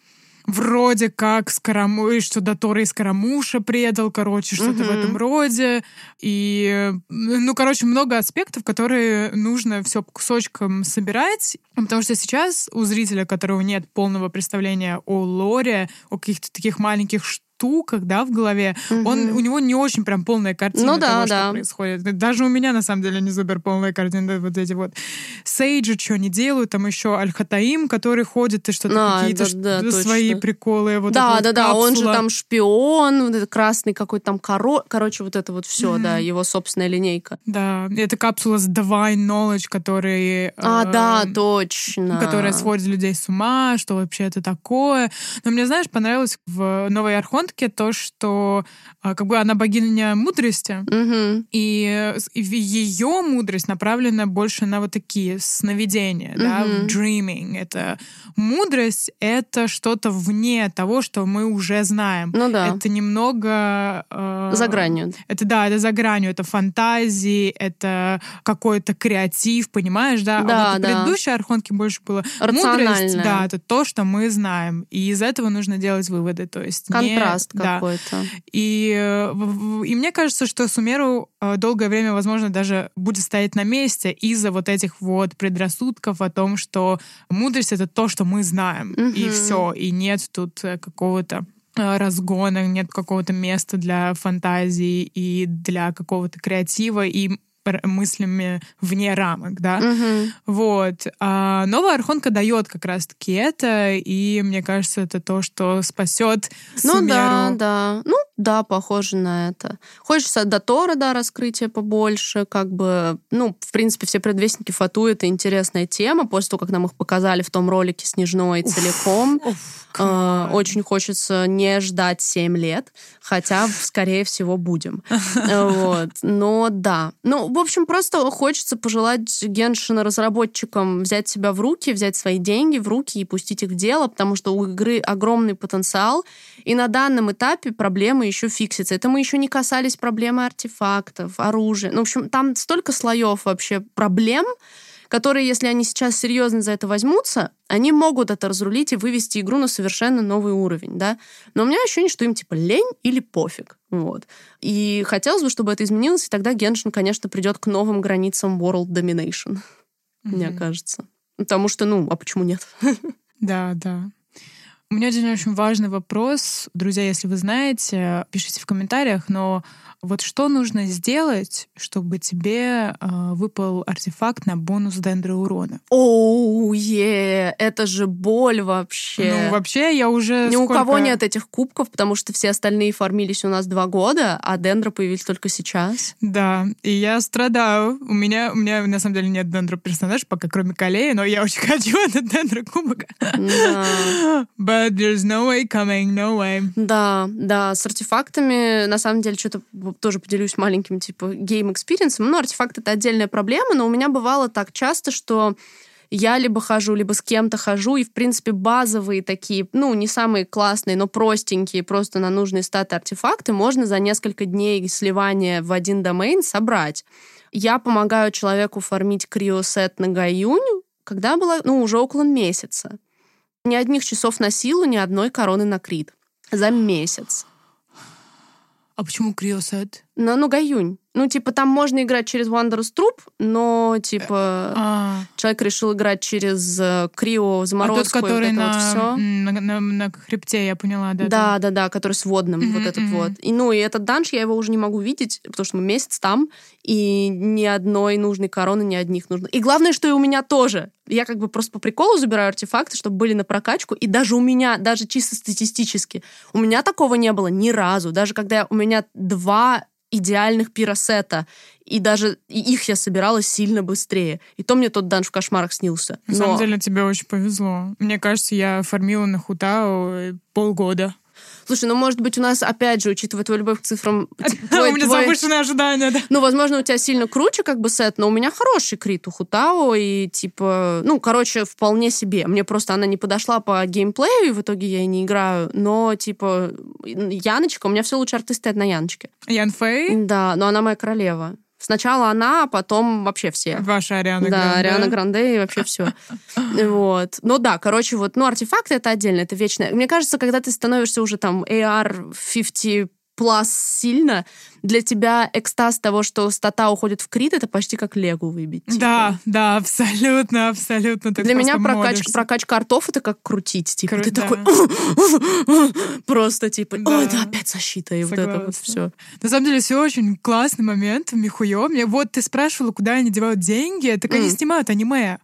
вроде как Скоромуш, что Дотора и Скоромуша предал, короче, что-то в Мгм. этом роде. И, э, ну, короче, много аспектов, которые нужно все по кусочкам собирать, потому что сейчас у зрителя, которого нет полного представления о лоре, о каких-то таких маленьких штуках, да, в голове, он, Мгм. у него не очень прям полная картина Ну да, того, да. что происходит. Даже у меня, на самом деле, не супер полная картина. Вот эти вот Сейджи, что они делают, там еще Аль-Хатаим, который ходит и что-то А, какие-то да, да, свои точно. приколы. Вот да, да, вот да, он же капсула. там шпион, вот этот красный какой-то там коро... Короче, вот это вот все, Мгм. да, его собственная линейка. Да, это капсула с Divine Knowledge, который... А, э, да, точно. которая сводит людей с ума, что вообще это такое. Но мне, знаешь, понравилось в «Новой Архонт», архонтке то, что а, как бы она богиня мудрости, Мгм. и, и ее мудрость направлена больше на вот такие сновидения, да, в Мгм. dreaming. Это мудрость — это что-то вне того, что мы уже знаем. Ну да. Это немного... э, За гранью. Это да, это за гранью, это фантазии, это какой-то креатив, понимаешь, да? Да, а вот да. предыдущей архонки больше было мудрость, да, это то, что мы знаем, и из этого нужно делать выводы, то есть не- Контраст да. какой-то. И, э, и мне кажется, что Сумеру э, долгое время, возможно, даже будет стоять на месте из-за вот этих вот предрассудков о том, что мудрость — это то, что мы знаем, и Мгм. все, и нет тут э, какого-то разгона, нет какого-то места для фантазии и для какого-то креатива и мыслями вне рамок, да. Мгм. Вот. А новая Архонка дает как раз-таки это, и мне кажется, это то, что спасет Ну Сумеру. да, да. Ну да, похоже на это. Хочется до Тора, да, раскрытия побольше, как бы, ну, в принципе, все предвестники Фату — это интересная тема, после того, как нам их показали в том ролике «Снежной» целиком. А, Очень хочется не ждать 7 лет, хотя, скорее всего, будем. [laughs] Вот. Но да. Ну, в общем, просто хочется пожелать Геншина разработчикам взять себя в руки, взять свои деньги в руки и пустить их в дело, потому что у игры огромный потенциал, и на данном этапе проблемы еще фиксятся. Это мы еще не касались проблемы артефактов, оружия. Ну, в общем, там столько слоев вообще проблем, которые, если они сейчас серьезно за это возьмутся, они могут это разрулить и вывести игру на совершенно новый уровень, да. Но у меня ощущение, что им типа лень или пофиг, вот. И хотелось бы, чтобы это изменилось, и тогда Геншин, конечно, придет к новым границам World Domination, мне Мгм. кажется. Потому что, ну, а почему нет? [laughs] Да, да. У меня один очень важный вопрос. Друзья, если вы знаете, пишите в комментариях, но вот что нужно сделать, чтобы тебе э, выпал артефакт на бонус дендроурона? Оу, е, это же боль вообще. Ну, вообще, я уже Ни у сколько- кого нет этих кубков, потому что все остальные фармились у нас два года, а дендро появились только сейчас. Да, и я страдаю. У меня, у меня на самом деле нет дендро персонажа, пока кроме Калеи, но я очень [laughs] хочу этот дендро кубок. Да. But there's no way coming, no way. Да, да, с артефактами, на самом деле, что-то тоже поделюсь маленьким, типа, game experience ом. Ну, артефакт — это отдельная проблема, но у меня бывало так часто, что я либо хожу, либо с кем-то хожу, и, в принципе, базовые такие, ну, не самые классные, но простенькие, просто на нужные статы артефакты можно за несколько дней сливания в один домен собрать. Я помогаю человеку фармить криосет на Ганью, когда было, ну, уже около месяца. Ни одних часов на силу, ни одной короны на крит. За месяц. А почему Криосет? Ну, ну, Гаюнь. Ну, типа, там можно играть через Wanderous Troop, но, типа, А, человек решил играть через э, Крио, а заморозку, тот, который вот это на, вот все. на, на- на хребте, я поняла, да. Да, да, да, который с водным, вот этот вот. И, ну, и этот данж я его уже не могу видеть, потому что мы месяц там, и ни одной нужной короны, ни одних нужных. И главное, что и у меня тоже. Я как бы просто по приколу забираю артефакты, чтобы были на прокачку, и даже у меня, даже чисто статистически, у меня такого не было ни разу. Даже когда у меня два идеальных пиросета, и даже их я собирала сильно быстрее. И то мне тот данж в кошмарах снился. На Но- самом деле тебе очень повезло. Мне кажется, я фармила на Хутао э, полгода. Слушай, ну, может быть, у нас, опять же, учитывая твою любовь к цифрам... [laughs] типа, У меня завышенные ожидания, да. Ну, возможно, у тебя сильно круче как бы сет, но у меня хороший крит у Хутао, и типа, ну, короче, вполне себе. Мне просто она не подошла по геймплею, и в итоге я и не играю, но, типа, Яночка, у меня все лучше арты стоят на Яночке. Ян Фэй, Да, но она моя королева. Сначала она, а потом вообще все. ваша Ариана да, Гранде. Ариана Гранде и вообще [laughs] все. Вот. Ну да, короче, вот, ну, артефакты это отдельно, это вечное. Мне кажется, когда ты становишься уже там AR 50 плюс сильно, для тебя экстаз того, что стата уходит в крит, это почти как легу выбить. типа. Да, да, абсолютно, абсолютно. Ты Для меня просто прокачка, артов это как крутить. Типа, Кру- ты да. такой [laughs] просто типа, Да. ой, да, опять защита, и вот это вот Согласна. все. На самом деле, все очень классный момент, Михуё. Мне вот ты спрашивала, куда они девают деньги, так они М. снимают аниме.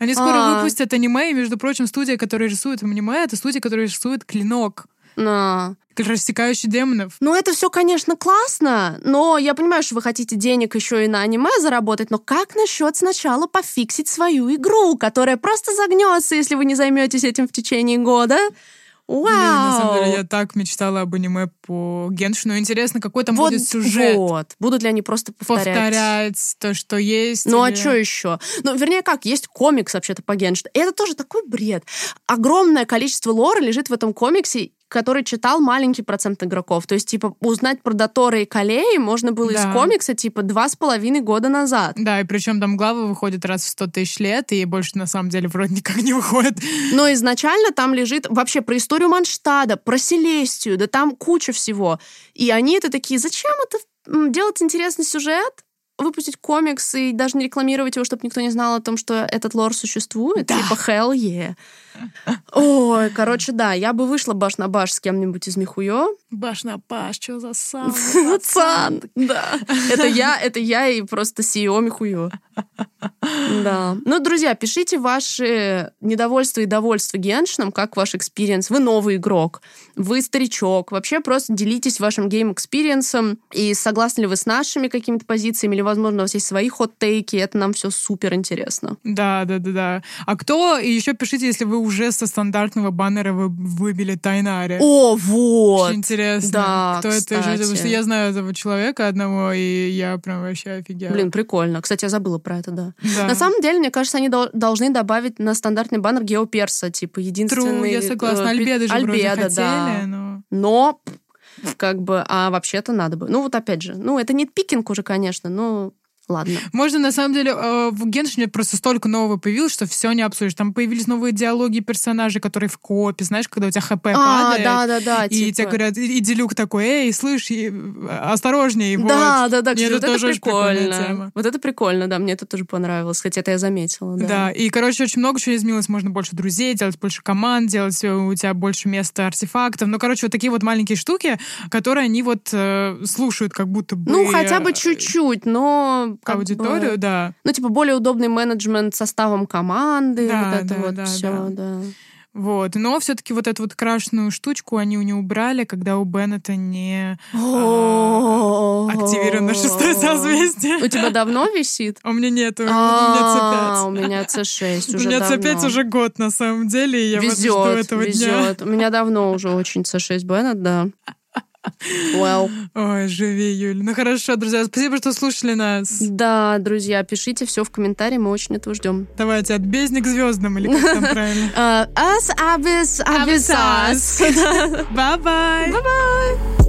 Они скоро А. выпустят аниме, и, между прочим, студия, которая рисует аниме, это студия, которая рисует клинок, На. рассекающий демонов. Ну, это все, конечно, классно, но я понимаю, что вы хотите денег еще и на аниме заработать, но как насчет сначала пофиксить свою игру, которая просто загнется, если вы не займетесь этим в течение года? Вау! Блин, на самом деле, я так мечтала об аниме по Геншину. Интересно, какой там вот, будет сюжет? Вот. Будут ли они просто повторять? Повторять то, что есть. Ну, или... а что еще? Ну, вернее, как, есть комикс вообще-то по Геншину. Это тоже такой бред. Огромное количество лора лежит в этом комиксе, который читал маленький процент игроков. То есть, типа, узнать про Дотора и Калеи можно было Да. из комикса, типа, два с половиной года назад. Да, и причем там главы выходят раз в 100 тысяч лет, и больше на самом деле вроде никак не выходит. Но изначально там лежит вообще про историю Манштада, про Селестию, да там куча всего. И они это такие, зачем это делать интересный сюжет? выпустить комикс и даже не рекламировать его, чтобы никто не знал о том, что этот лор существует. Да. Типа hell yeah. Ой, короче, да, я бы вышла баш на баш с кем-нибудь из Михуё. Баш на баш, что за сам? [laughs] Пацан, да. Это я, это я и просто CEO Михуё. [laughs] Да. Ну, друзья, пишите ваши недовольства и довольства Геншином, как ваш experience. Вы новый игрок, вы старичок. Вообще просто делитесь вашим game experience ом и согласны ли вы с нашими какими-то позициями, или, возможно, у вас есть свои hot take и. Это нам все супер интересно. Да, да, да, да. А кто? И еще пишите, если вы уже со стандартного баннера вы выбили Тайнари. О, вот! Очень интересно. Да, кто это еще? Потому что кстати. я знаю этого человека одного, и я прям вообще офигела. Блин, прикольно. Кстати, я забыла про это, да. Да. На самом деле, мне кажется, они дол- должны добавить на стандартный баннер Геоперса, типа, Тру, единственный... я согласна. э, Альбеды же вроде Альбеда, хотели, да. но... Но, как бы, а вообще-то надо бы. Ну, вот опять же, ну, это не пикинг уже, конечно, но ладно. Можно, на самом деле, э, в Геншине просто столько нового появилось, что все не обсудишь. Там появились новые диалоги персонажей, которые в копе, знаешь, когда у тебя ХП А, падает. да-да-да, И типа. тебе говорят, и Делюк такой, эй, слышь, и, э, осторожней, вот. Да, да, да, кстати, это вот это тоже прикольная прикольно. тема. Вот это прикольно, да, мне это тоже понравилось, хотя это я заметила, да. Да. и, короче, очень много чего изменилось. Можно больше друзей, делать больше команд, делать э, у тебя больше места артефактов. Ну, короче, вот такие вот маленькие штуки, которые они вот э, слушают как будто бы... Ну, хотя бы чуть-чуть, но... как Аудиторию, бы, да. Ну, типа, более удобный менеджмент составом команды, Да, вот это да, вот да, все, да. Вот. Но все-таки вот эту вот крашеную штучку они не убрали, когда у Беннета не активировано шестое созвездие. У тебя давно висит? А у меня нету, у А, у меня меня C6 C5. У уже меня давно. C5 уже год, на самом деле, и я вот жду этого дня. У меня давно уже очень C6 Беннет, да. Well. Ой, живи, Юль. Ну хорошо, друзья, спасибо, что слушали нас. Да, друзья, пишите все в комментарии, мы очень этого ждем. Давайте, от бездны к звездам, или как там правильно? [laughs] Ас абис абисас. Bye-bye. Bye-bye. [laughs]